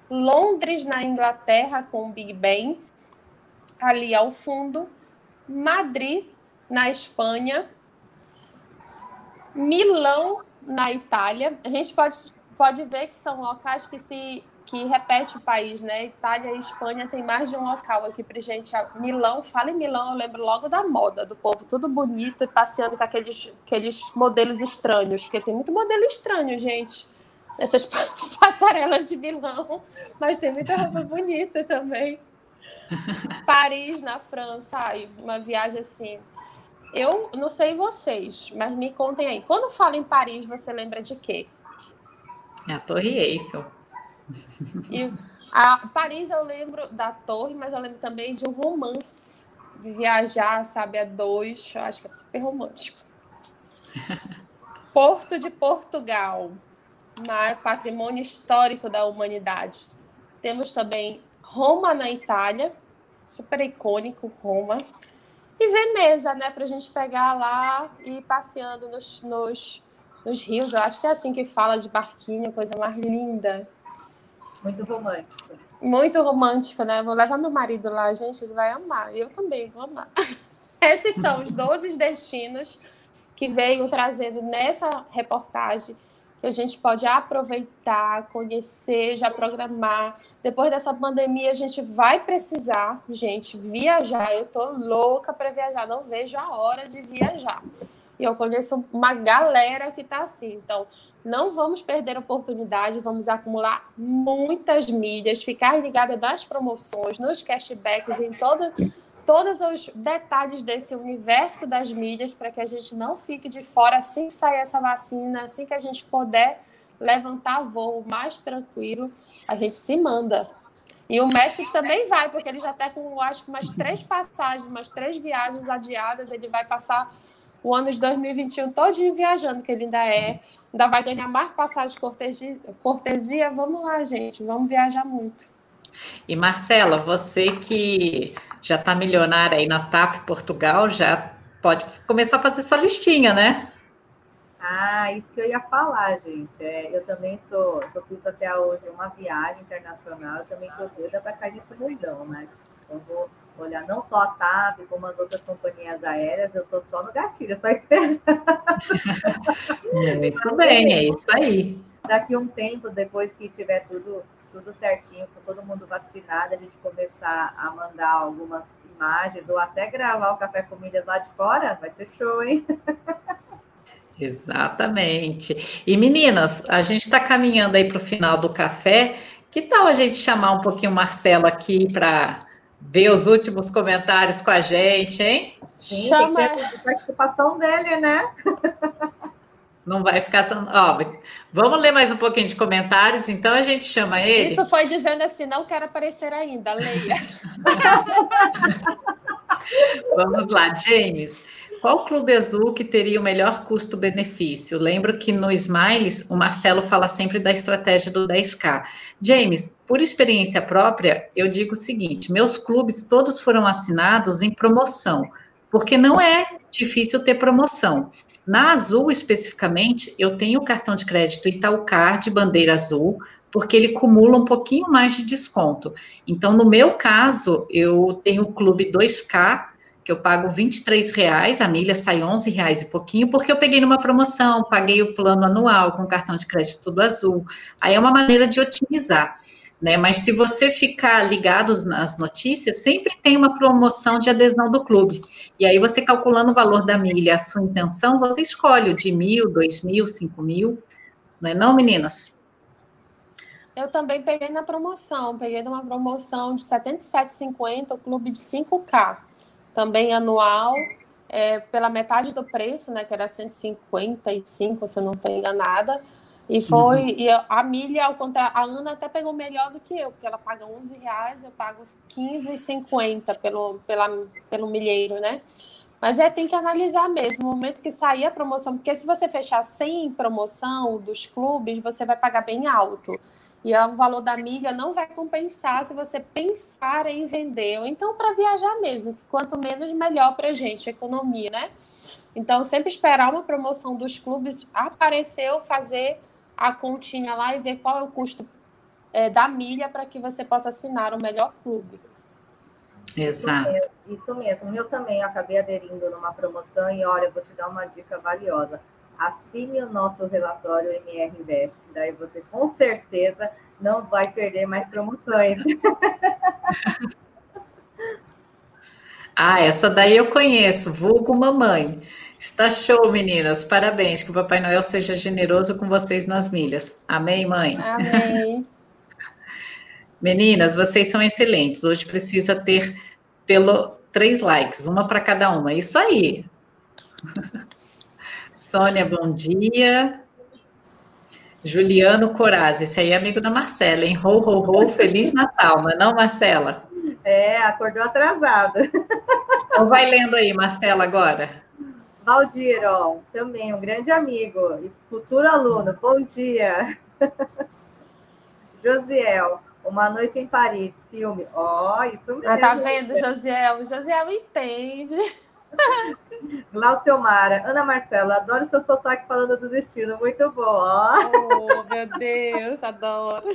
Londres, na Inglaterra, com o Big Ben, ali ao fundo. Madrid, na Espanha. Milão, na Itália. A gente pode, pode ver que são locais que se que repete o país, né? Itália e Espanha tem mais de um local aqui pra gente. Milão, fala em Milão, eu lembro logo da moda, do povo tudo bonito e passeando com aqueles, aqueles modelos estranhos, porque tem muito modelo estranho, gente, nessas passarelas de Milão, mas tem muita roupa bonita também. Paris, na França, ai, uma viagem assim. Eu não sei vocês, mas me contem aí. Quando fala em Paris, você lembra de quê? É a Torre Eiffel. E a Paris eu lembro da torre, mas eu lembro também de um romance. De viajar, sabe, a dois. Eu acho que é super romântico. Porto de Portugal, patrimônio histórico da humanidade. Temos também Roma na Itália, super icônico Roma. E Veneza, né, para a gente pegar lá e ir passeando nos, nos, nos rios. Eu acho que é assim que fala de barquinho, coisa mais linda. Muito romântico. Muito romântico, né? Vou levar meu marido lá, gente, ele vai amar. Eu também vou amar. Esses são os 12 destinos que veio trazendo nessa reportagem, que a gente pode aproveitar, conhecer, já programar. Depois dessa pandemia, a gente vai precisar, gente, viajar. Eu tô louca para viajar, não vejo a hora de viajar. E eu conheço uma galera que está assim. Então, não vamos perder a oportunidade, vamos acumular muitas milhas, ficar ligada nas promoções, nos cashbacks, em todas todos os detalhes desse universo das mídias para que a gente não fique de fora assim que sair essa vacina, assim que a gente puder levantar voo mais tranquilo, a gente se manda. E o Messi também vai, porque ele já está com, acho que, umas três passagens, umas três viagens adiadas. Ele vai passar o ano de 2021 todinho viajando, que ele ainda é. Ainda vai ganhar mais passagem de cortesia. cortesia. Vamos lá, gente. Vamos viajar muito. E Marcela, você que já está milionária aí na TAP Portugal, já pode começar a fazer sua listinha, né? Ah, isso que eu ia falar, gente. É, eu também sou, só fiz até hoje uma viagem internacional, eu também estou doida para cair nesse mundão, né? Então vou olhar não só a TAP, como as outras companhias aéreas, eu estou só no gatilho, só esperando. Muito bem, é isso aí. Daqui um tempo, depois que tiver tudo tudo certinho, com todo mundo vacinado, a gente começar a mandar algumas imagens ou até gravar o Café com Milhas lá de fora, vai ser show, hein? Exatamente. E meninas, a gente está caminhando aí para o final do café. Que tal a gente chamar um pouquinho o Marcelo aqui para ver os últimos comentários com a gente, hein? Sim, Chama a participação dele, né? Não vai ficar. Ó, vamos ler mais um pouquinho de comentários, então a gente chama ele. Isso foi dizendo assim: não quero aparecer ainda, leia. vamos lá, James. Qual clube azul que teria o melhor custo-benefício? Lembro que no Smiles o Marcelo fala sempre da estratégia do 10K. James, por experiência própria, eu digo o seguinte: meus clubes todos foram assinados em promoção, porque não é difícil ter promoção. Na Azul, especificamente, eu tenho o cartão de crédito Itaúcard bandeira azul, porque ele cumula um pouquinho mais de desconto. Então, no meu caso, eu tenho o Clube 2K, que eu pago 23 reais, a milha sai 11 reais e pouquinho, porque eu peguei numa promoção, paguei o plano anual com cartão de crédito tudo azul. Aí é uma maneira de otimizar né? Mas se você ficar ligado nas notícias, sempre tem uma promoção de adesão do clube. E aí você calculando o valor da milha, a sua intenção, você escolhe o de mil, dois mil, cinco mil, não é não, meninas? Eu também peguei na promoção, peguei numa promoção de R$ 77,50, o clube de 5K, também anual, é, pela metade do preço, né, que era 155, se eu não estou enganada, e foi, uhum. e a milha, ao contrário, a Ana até pegou melhor do que eu, porque ela paga 11 reais, eu pago 15,50 pelo, pela, pelo milheiro, né? Mas é, tem que analisar mesmo, no momento que sair a promoção, porque se você fechar sem promoção dos clubes, você vai pagar bem alto. E o valor da milha não vai compensar se você pensar em vender. Ou então, para viajar mesmo, quanto menos, melhor para a gente, economia, né? Então, sempre esperar uma promoção dos clubes, apareceu, fazer a continha lá e ver qual é o custo é, da milha para que você possa assinar o melhor clube. Exato. Isso mesmo, isso mesmo. O meu também, eu acabei aderindo numa promoção e olha, vou te dar uma dica valiosa. Assine o nosso relatório MR Invest, daí você com certeza não vai perder mais promoções. ah, essa daí eu conheço, vulgo mamãe. Está show, meninas. Parabéns. Que o Papai Noel seja generoso com vocês nas milhas. Amém, mãe? Amém. Meninas, vocês são excelentes. Hoje precisa ter pelo três likes, uma para cada uma. Isso aí. Sônia, bom dia. Juliano Coraz, esse aí é amigo da Marcela, hein? Ho, ho, ho, Feliz Natal, não é não, Marcela? É, acordou atrasado. Então vai lendo aí, Marcela, agora. Valdir, ó, também um grande amigo e futuro aluno. Bom dia. Josiel, Uma Noite em Paris, filme. Ó, oh, isso mesmo. Ah, tá vendo, Josiel? Josiel entende. Glaucio Mara, Ana Marcela, adoro seu sotaque falando do destino, muito bom. Oh, meu Deus, adoro.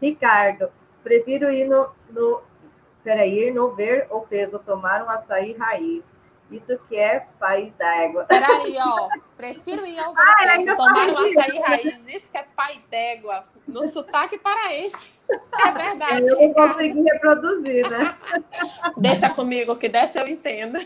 Ricardo, prefiro ir no, no peraí, ir no ver ou peso, tomar um açaí raiz Isso que é país d'égua. Peraí, ó. Prefiro ir ao Alvorada tomar um açaí raiz. Isso que é pai d'égua. No sotaque paraense. É verdade. Eu não consegui reproduzir, né? Deixa comigo, que dessa eu entendo.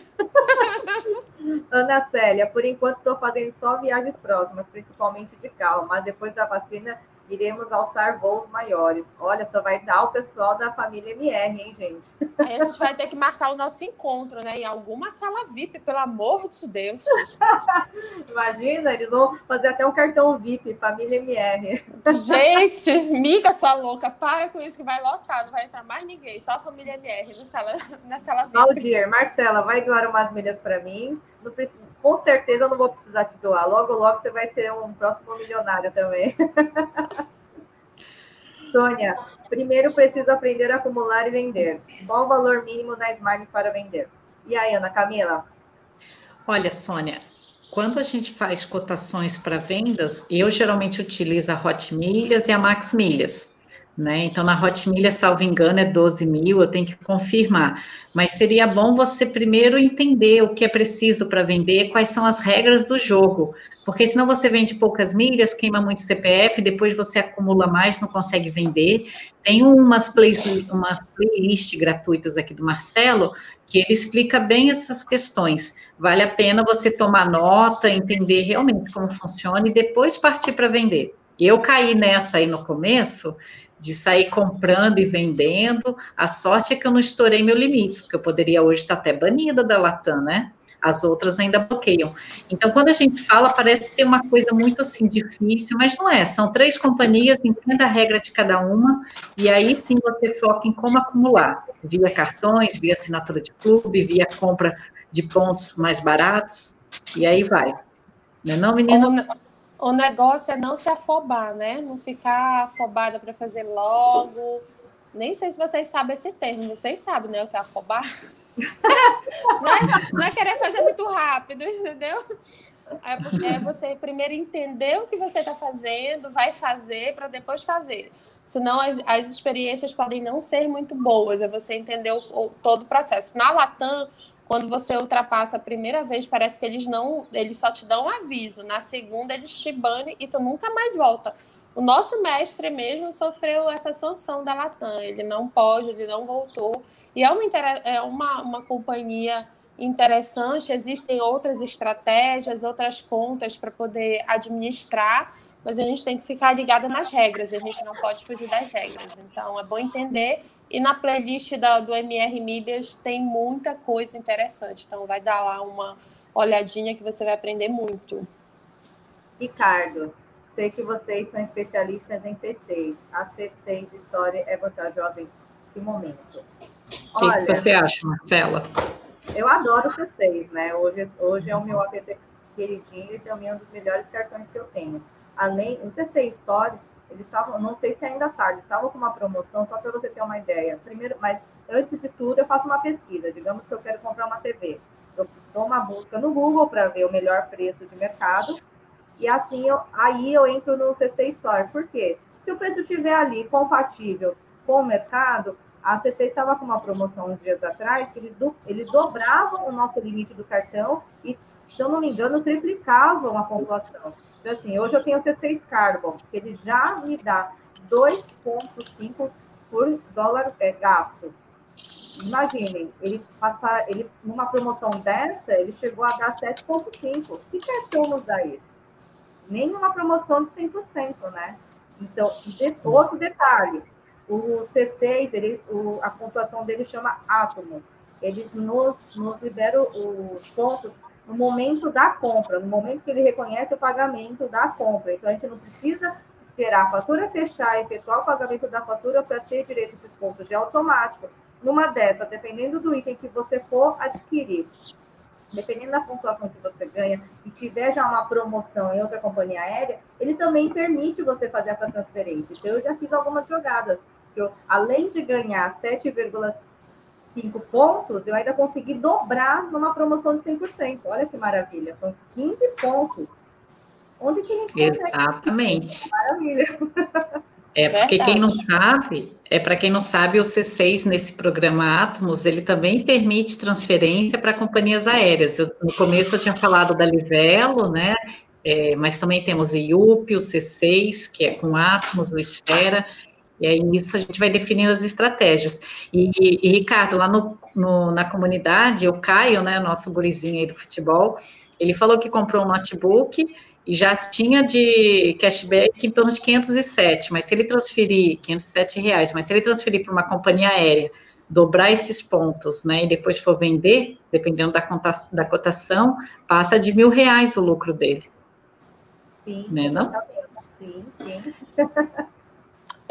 Ana Célia, por enquanto estou fazendo só viagens próximas, principalmente de carro, mas depois da vacina iremos alçar voos maiores. Olha, só vai dar o pessoal da família MR, hein, gente? Aí a gente vai ter que marcar o nosso encontro, né? Em alguma sala VIP, pelo amor de Deus. Imagina, eles vão fazer até um cartão VIP, família MR. Gente, miga sua louca, para com isso que vai lotar, não vai entrar mais ninguém, só a família MR na sala, na sala VIP. Valdir, Marcela, vai doar umas milhas para mim. Com certeza eu não vou precisar te doar. Logo, logo você vai ter um próximo milionário também. Sônia, primeiro preciso aprender a acumular e vender. Qual o valor mínimo na Smiles para vender? E aí, Ana Camila? Olha, Sônia, quando a gente faz cotações para vendas, eu geralmente utilizo a Hot Milhas e a Max Milhas. Né? Então, na Hot Milha, salvo engano, é 12 mil, eu tenho que confirmar. Mas seria bom você primeiro entender o que é preciso para vender, quais são as regras do jogo, porque senão você vende poucas milhas, queima muito CPF, depois você acumula mais, não consegue vender. Tem umas, play, umas playlists gratuitas aqui do Marcelo, que ele explica bem essas questões. Vale a pena você tomar nota, entender realmente como funciona e depois partir para vender. Eu caí nessa aí no começo, de sair comprando e vendendo. A sorte é que eu não estourei meu limite, porque eu poderia hoje estar até banida da Latam, né? As outras ainda bloqueiam. Então, quando a gente fala, parece ser uma coisa muito assim difícil, mas não é. São três companhias, entenda a regra de cada uma, e aí sim você foca em como acumular, via cartões, via assinatura de clube, via compra de pontos mais baratos, e aí vai. Não é não? O negócio é não se afobar, né? Não ficar afobada para fazer logo. Nem sei se vocês sabem esse termo, vocês sabem, né? O que é afobar? não, é, não é querer fazer muito rápido, entendeu? É, é você primeiro entender o que você está fazendo, vai fazer para depois fazer. Senão as, as experiências podem não ser muito boas, é você entender o, o, todo o processo. Na Latam, quando você ultrapassa a primeira vez, parece que eles não, eles só te dão um aviso. Na segunda, eles te banem e tu nunca mais volta. O nosso mestre mesmo sofreu essa sanção da Latam. Ele não pode, ele não voltou. E é uma, é uma, uma companhia interessante. Existem outras estratégias, outras contas para poder administrar, mas a gente tem que ficar ligada nas regras. A gente não pode fugir das regras. Então, é bom entender e na playlist da, do MR Mídias tem muita coisa interessante. Então, vai dar lá uma olhadinha que você vai aprender muito. Ricardo, sei que vocês são especialistas em C6. A C6 História é vantajosa em que momento? O que, que você acha, Marcela? Eu adoro C6, né? Hoje, hoje é o meu app queridinho e também é um dos melhores cartões que eu tenho. Além, o C6 Story eles estavam, não sei se ainda está, eles estavam com uma promoção, só para você ter uma ideia. Primeiro, mas antes de tudo, eu faço uma pesquisa. Digamos que eu quero comprar uma TV. Eu dou uma busca no Google para ver o melhor preço de mercado. E assim, eu, aí eu entro no CC Store. Por quê? Se o preço estiver ali compatível com o mercado, a CC estava com uma promoção uns dias atrás que eles, do, eles dobravam o nosso limite do cartão e se eu não me engano, triplicavam a pontuação. Então, assim, hoje eu tenho C6 Carbon, que ele já me dá 2,5 por dólar é, gasto. Imaginem, ele passar, ele numa promoção dessa, ele chegou a dar 7,5. Que cartão nos dá isso? Nem uma promoção de 100%, né? Então, de, outro detalhe, o C6, ele, o, a pontuação dele chama átomos. Eles nos, nos liberam os pontos no momento da compra, no momento que ele reconhece o pagamento da compra. Então, a gente não precisa esperar a fatura fechar, efetuar o pagamento da fatura para ter direito a esses pontos de automático. Numa dessa, dependendo do item que você for adquirir, dependendo da pontuação que você ganha e tiver já uma promoção em outra companhia aérea, ele também permite você fazer essa transferência. Então, eu já fiz algumas jogadas que eu, além de ganhar 7,5 cinco pontos, eu ainda consegui dobrar numa promoção de 100%. Olha que maravilha, são 15 pontos. Onde que a gente consegue? Exatamente. Maravilha. É, porque Verdade. quem não sabe, é para quem não sabe, o C6 nesse programa Atmos, ele também permite transferência para companhias aéreas. Eu, no começo eu tinha falado da Livelo, né? É, mas também temos o IUP, o C6, que é com Atmos, o Esfera, e aí nisso a gente vai definindo as estratégias. E, e Ricardo, lá no, no, na comunidade, o Caio, né, nosso gurizinho aí do futebol, ele falou que comprou um notebook e já tinha de cashback em torno de 507, mas se ele transferir 507 reais, mas se ele transferir para uma companhia aérea, dobrar esses pontos, né, e depois for vender, dependendo da, conta, da cotação, passa de mil reais o lucro dele. Sim, né, não? sim, sim.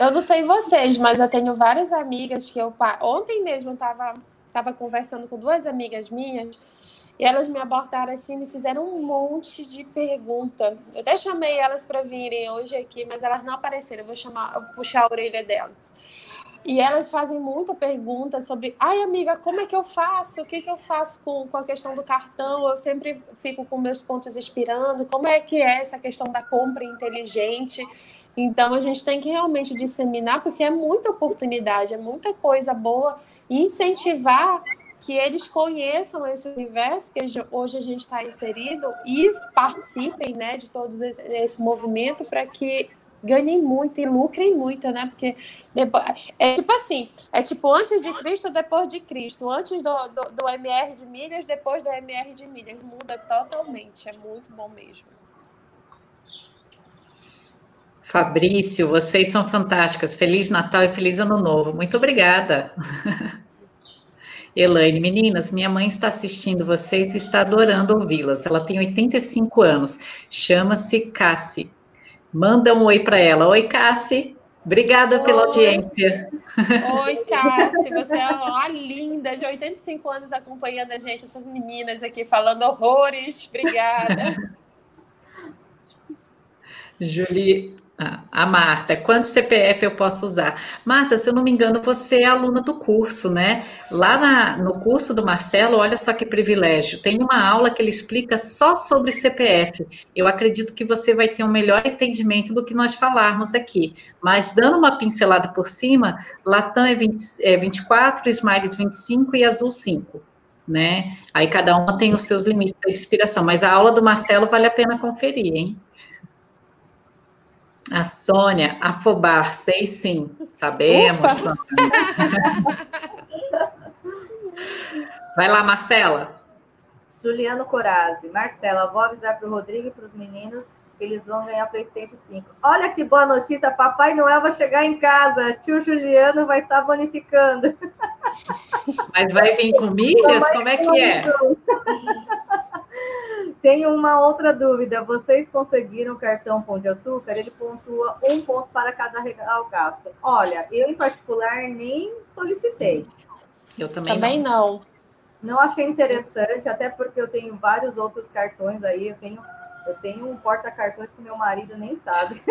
Eu não sei vocês, mas eu tenho várias amigas que eu ontem mesmo estava tava conversando com duas amigas minhas e elas me abordaram assim, me fizeram um monte de pergunta. Eu até chamei elas para virem hoje aqui, mas elas não apareceram. Eu vou chamar, eu vou puxar a orelha delas. E elas fazem muita pergunta sobre, ai amiga, como é que eu faço? O que, que eu faço com, com a questão do cartão? Eu sempre fico com meus pontos expirando. Como é que é essa questão da compra inteligente? Então a gente tem que realmente disseminar, porque é muita oportunidade, é muita coisa boa, incentivar que eles conheçam esse universo que hoje a gente está inserido e participem né, de todo esse, esse movimento para que ganhem muito e lucrem muito, né? Porque depois, é tipo assim, é tipo antes de Cristo, depois de Cristo, antes do, do, do MR de milhas, depois do MR de milhas, muda totalmente, é muito bom mesmo. Fabrício, vocês são fantásticas. Feliz Natal e feliz Ano Novo. Muito obrigada. Elaine, meninas, minha mãe está assistindo vocês e está adorando ouvi-las. Ela tem 85 anos, chama-se Cassi. Manda um oi para ela. Oi, Cassi. Obrigada oi. pela audiência. Oi, Cassi, você é uma linda de 85 anos acompanhando a gente, essas meninas aqui falando horrores. Obrigada. Julie, a Marta, quanto CPF eu posso usar? Marta, se eu não me engano, você é aluna do curso, né? Lá na, no curso do Marcelo, olha só que privilégio, tem uma aula que ele explica só sobre CPF. Eu acredito que você vai ter um melhor entendimento do que nós falarmos aqui. Mas dando uma pincelada por cima, Latam é, 20, é 24, Smiles 25 e Azul 5. Né? Aí cada uma tem os seus limites de inspiração, mas a aula do Marcelo vale a pena conferir, hein? A Sônia, afobar, sei sim, sabemos. Vai lá, Marcela. Juliano Corazzi. Marcela, vou avisar para o Rodrigo e para os meninos que eles vão ganhar PlayStation 5. Olha que boa notícia, Papai Noel vai chegar em casa. Tio Juliano vai estar tá bonificando. Mas vai vir com milhas? Como é que é? Tenho uma outra dúvida. Vocês conseguiram o cartão Pão de Açúcar? Ele pontua um ponto para cada real gasto. Olha, eu em particular nem solicitei. Eu também, também não. não. Não achei interessante, até porque eu tenho vários outros cartões aí. Eu tenho, eu tenho um porta-cartões que meu marido nem sabe.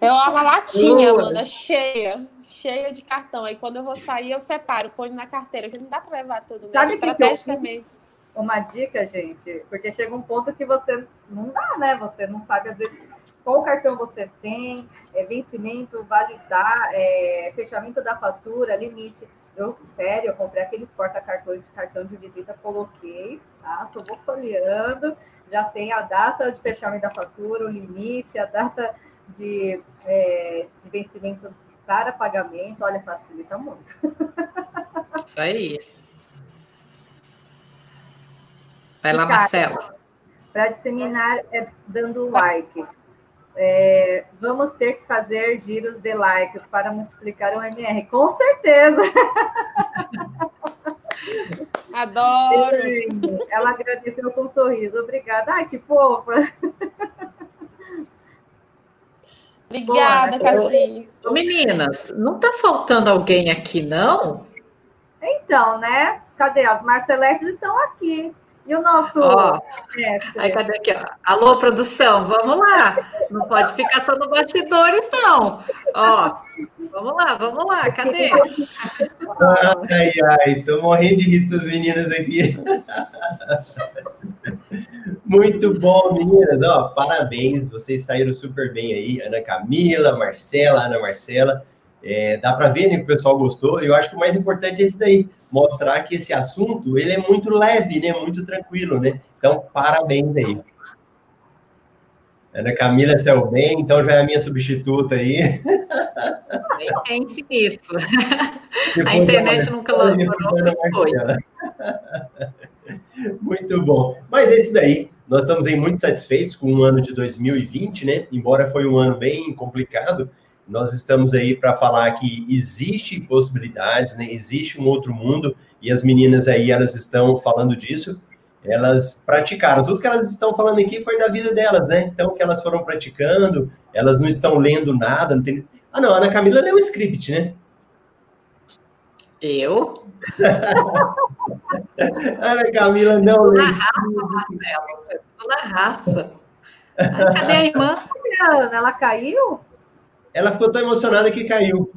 É uma latinha, mano, cheia, cheia de cartão. Aí quando eu vou sair, eu separo, ponho na carteira, que não dá para levar tudo. Sabe estrategicamente. Uma dica, gente, porque chega um ponto que você não dá, né? Você não sabe, às vezes, qual cartão você tem, é, vencimento, validar, é, fechamento da fatura, limite. Eu, sério, eu comprei aqueles porta-cartões de cartão de visita, coloquei, tá? Só vou folheando, já tem a data de fechamento da fatura, o limite, a data de, é, de vencimento para pagamento, olha, facilita muito. Isso aí. Vai lá, Marcela. Para disseminar, é dando like. É, vamos ter que fazer giros de likes para multiplicar o MR. Com certeza! Adoro! Ela agradeceu com um sorriso. Obrigada. Ai, que fofa! Obrigada, Cassinho. Meninas, não está faltando alguém aqui, não? Então, né? Cadê? As Marceletes estão aqui. E o nosso ó, Aí, cadê aqui? Ó? Alô, produção, vamos lá. Não pode ficar só no bastidores, não. Ó, vamos lá, vamos lá, cadê? Ai, ai, tô morrendo de rir dessas meninas aqui. Muito bom, meninas. Ó, parabéns, vocês saíram super bem aí. Ana Camila, Marcela, Ana Marcela. É, dá para ver né, que o pessoal gostou. Eu acho que o mais importante é isso daí, mostrar que esse assunto ele é muito leve, né? Muito tranquilo, né? Então, parabéns aí. Ana Camila saiu bem, então já é a minha substituta aí. Nem pense nisso. a internet nunca colaborou, mas foi. Muito bom. Mas é isso daí. Nós estamos aí muito satisfeitos com o ano de 2020, né? Embora foi um ano bem complicado, nós estamos aí para falar que existe possibilidades, né? Existe um outro mundo e as meninas aí elas estão falando disso. Elas praticaram tudo que elas estão falando aqui foi da vida delas, né? Então que elas foram praticando, elas não estão lendo nada, não tem. Ah, não, a Ana Camila leu o script, né? Eu? Ana Camila não leu. Na raça, na raça. Cadê a irmã? Ela caiu? Ela ficou tão emocionada que caiu.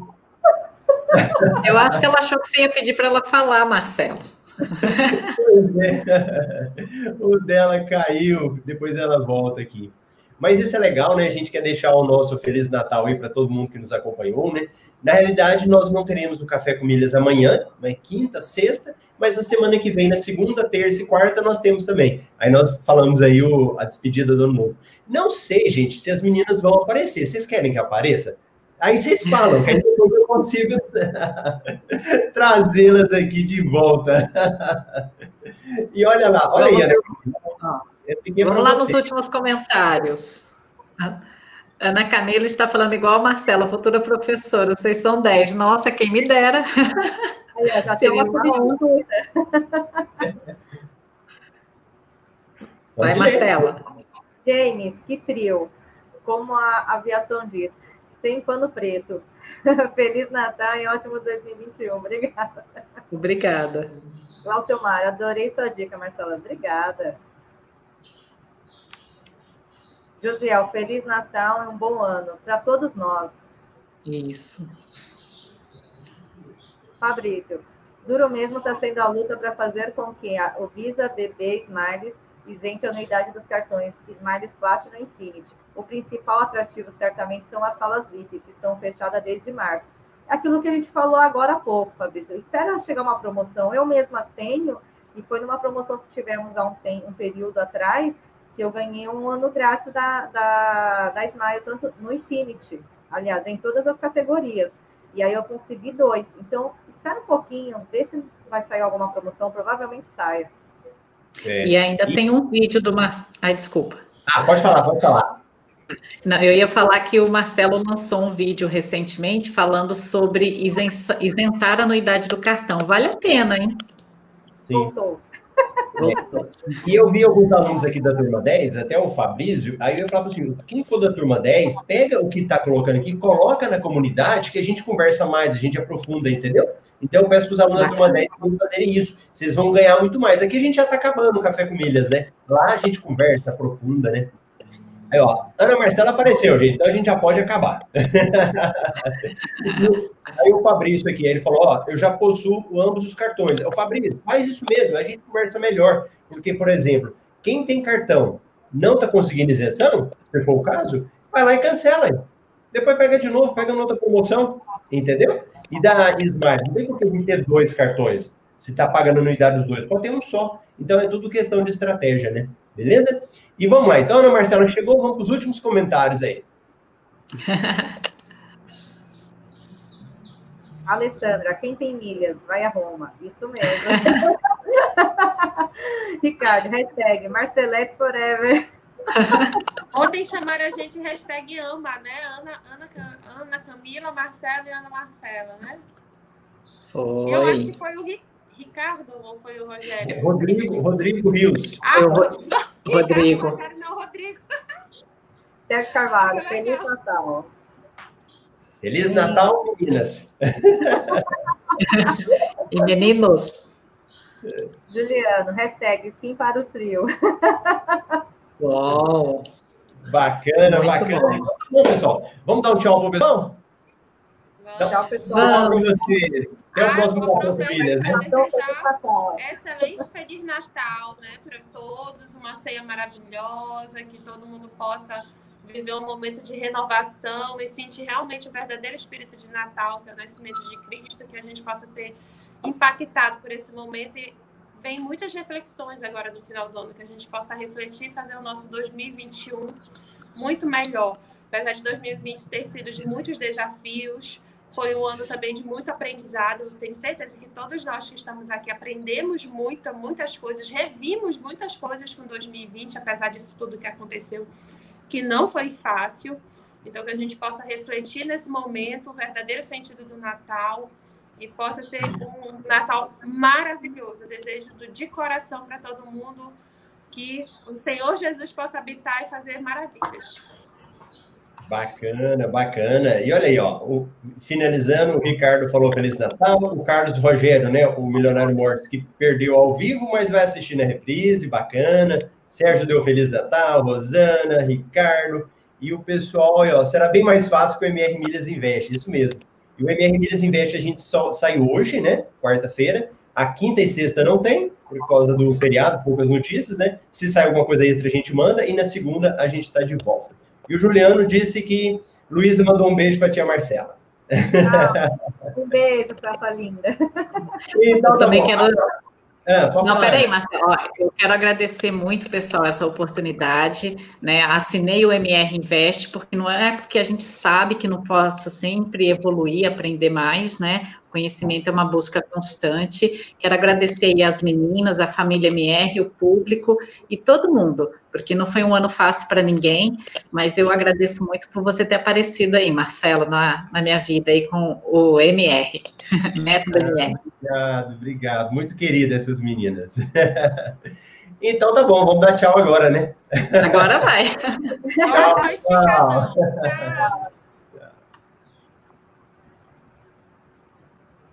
Eu acho que ela achou que você ia pedir para ela falar, Marcelo. Pois é. O dela caiu, depois ela volta aqui. Mas isso é legal, né? A gente quer deixar o nosso Feliz Natal aí para todo mundo que nos acompanhou, né? Na realidade, nós não teremos o Café com Milhas amanhã, né? quinta, sexta, mas a semana que vem, na segunda, terça e quarta, nós temos também. Aí nós falamos aí o, a despedida do ano novo. Não sei, gente, se as meninas vão aparecer. Vocês querem que apareça? Aí vocês falam, que aí depois eu consigo trazê-las aqui de volta. e olha lá, olha aí, Ana. Vamos lá nos últimos comentários. Ana Camila está falando igual a Marcela, futura professora. Vocês são 10. Nossa, quem me dera. Aí, já tem uma pergunta. Vai, Marcela. James, que trio. Como a aviação diz, sem pano preto. Feliz Natal e ótimo 2021. Obrigada. Obrigada. Glaucio Mar, adorei sua dica, Marcela. Obrigada. Josiel, Feliz Natal e um bom ano para todos nós. Isso. Fabrício, duro mesmo está sendo a luta para fazer com que a, o Visa BB Smiles isente a anuidade dos cartões Smiles Platinum Infinity. O principal atrativo certamente são as salas VIP, que estão fechadas desde março. É aquilo que a gente falou agora há pouco, Fabrício. Espera chegar uma promoção. Eu mesma tenho, e foi numa promoção que tivemos há um, tem, um período atrás, que eu ganhei um ano grátis da, da, da Smile, tanto no Infinity, aliás, em todas as categorias. E aí eu consegui dois. Então, espera um pouquinho, vê se vai sair alguma promoção, provavelmente saia. É. E ainda e... tem um vídeo do Mar... Ai, desculpa. Ah, pode falar, pode falar. Não, eu ia falar que o Marcelo lançou um vídeo recentemente falando sobre isentar a anuidade do cartão. Vale a pena, hein? Sim. Voltou. E eu vi alguns alunos aqui da turma 10, até o Fabrício, aí eu falava assim: quem for da turma 10, pega o que está colocando aqui, coloca na comunidade, que a gente conversa mais, a gente aprofunda, entendeu? Então eu peço para os alunos da turma 10 fazerem isso. Vocês vão ganhar muito mais. Aqui a gente já está acabando o café com milhas, né? Lá a gente conversa, aprofunda, né? Aí, ó, Ana Marcela apareceu, gente, então a gente já pode acabar. aí o Fabrício aqui, ele falou, ó, eu já possuo ambos os cartões. O Fabrício, faz isso mesmo, a gente conversa melhor. Porque, por exemplo, quem tem cartão não está conseguindo isenção, se for o caso, vai lá e cancela. Depois pega de novo, pega outra promoção, entendeu? E da Smart, não tem por que ter dois cartões, se está pagando anuidade dos dois, pode ter um só. Então é tudo questão de estratégia, né? Beleza? E vamos lá. Então, Ana Marcela chegou, vamos para os últimos comentários aí. Alessandra, quem tem milhas, vai a Roma. Isso mesmo. Ricardo, hashtag Marcelex Forever. Ontem chamaram a gente hashtag AMA, né? Ana, Ana, Ana Camila, Marcelo e Ana Marcela, né? Foi. Eu acho que foi o Ricardo. Ricardo ou foi o Rogério? Rodrigo, Rodrigo Rios. Ah, foi o Rodrigo. Ricardo, não, Rodrigo. Sérgio Carvalho, Feliz Natal. Feliz Natal, meninas. e meninos. Juliano, hashtag sim para o trio. Uau. Bacana, Muito bacana. Bom. bom. pessoal, vamos dar um tchau pro pessoal? Tchau, pessoal. Tchau vocês. Até o próximo Natal, famílias. Né? Excelente Feliz Natal, né, para todos, uma ceia maravilhosa, que todo mundo possa viver um momento de renovação e sentir realmente o verdadeiro espírito de Natal, que é o nascimento de Cristo, que a gente possa ser impactado por esse momento e vem muitas reflexões agora no final do ano, que a gente possa refletir e fazer o nosso 2021 muito melhor. Apesar de 2020 ter sido de muitos desafios, foi um ano também de muito aprendizado. Tenho certeza que todos nós que estamos aqui aprendemos muito, muitas coisas, revimos muitas coisas com 2020, apesar disso tudo que aconteceu, que não foi fácil. Então, que a gente possa refletir nesse momento o verdadeiro sentido do Natal e possa ser um Natal maravilhoso. Eu desejo de coração para todo mundo que o Senhor Jesus possa habitar e fazer maravilhas. Bacana, bacana. E olha aí, ó, o, finalizando, o Ricardo falou Feliz Natal, o Carlos Rogério, né, o Milionário Mortis, que perdeu ao vivo, mas vai assistir na reprise, bacana. Sérgio deu Feliz Natal, Rosana, Ricardo, e o pessoal, olha, ó, será bem mais fácil que o MR Milhas Investe, isso mesmo. E o MR Milhas Investe a gente só sai hoje, né, quarta-feira, a quinta e sexta não tem, por causa do feriado, poucas notícias, né? Se sai alguma coisa extra, a gente manda, e na segunda a gente está de volta. E o Juliano disse que Luísa mandou um beijo para a tia Marcela. Ah, um beijo para essa linda. Então, eu também bom. quero. É, não, peraí, Marcelo, eu quero agradecer muito, pessoal, essa oportunidade, né, assinei o MR Invest, porque não é porque a gente sabe que não possa sempre evoluir, aprender mais, né, Conhecimento é uma busca constante. Quero agradecer as meninas, a família MR, o público e todo mundo, porque não foi um ano fácil para ninguém, mas eu agradeço muito por você ter aparecido aí, Marcelo, na, na minha vida aí com o MR, método MR. Obrigado, obrigado. Muito querida essas meninas. Então tá bom, vamos dar tchau agora, né? Agora vai. tchau. tchau.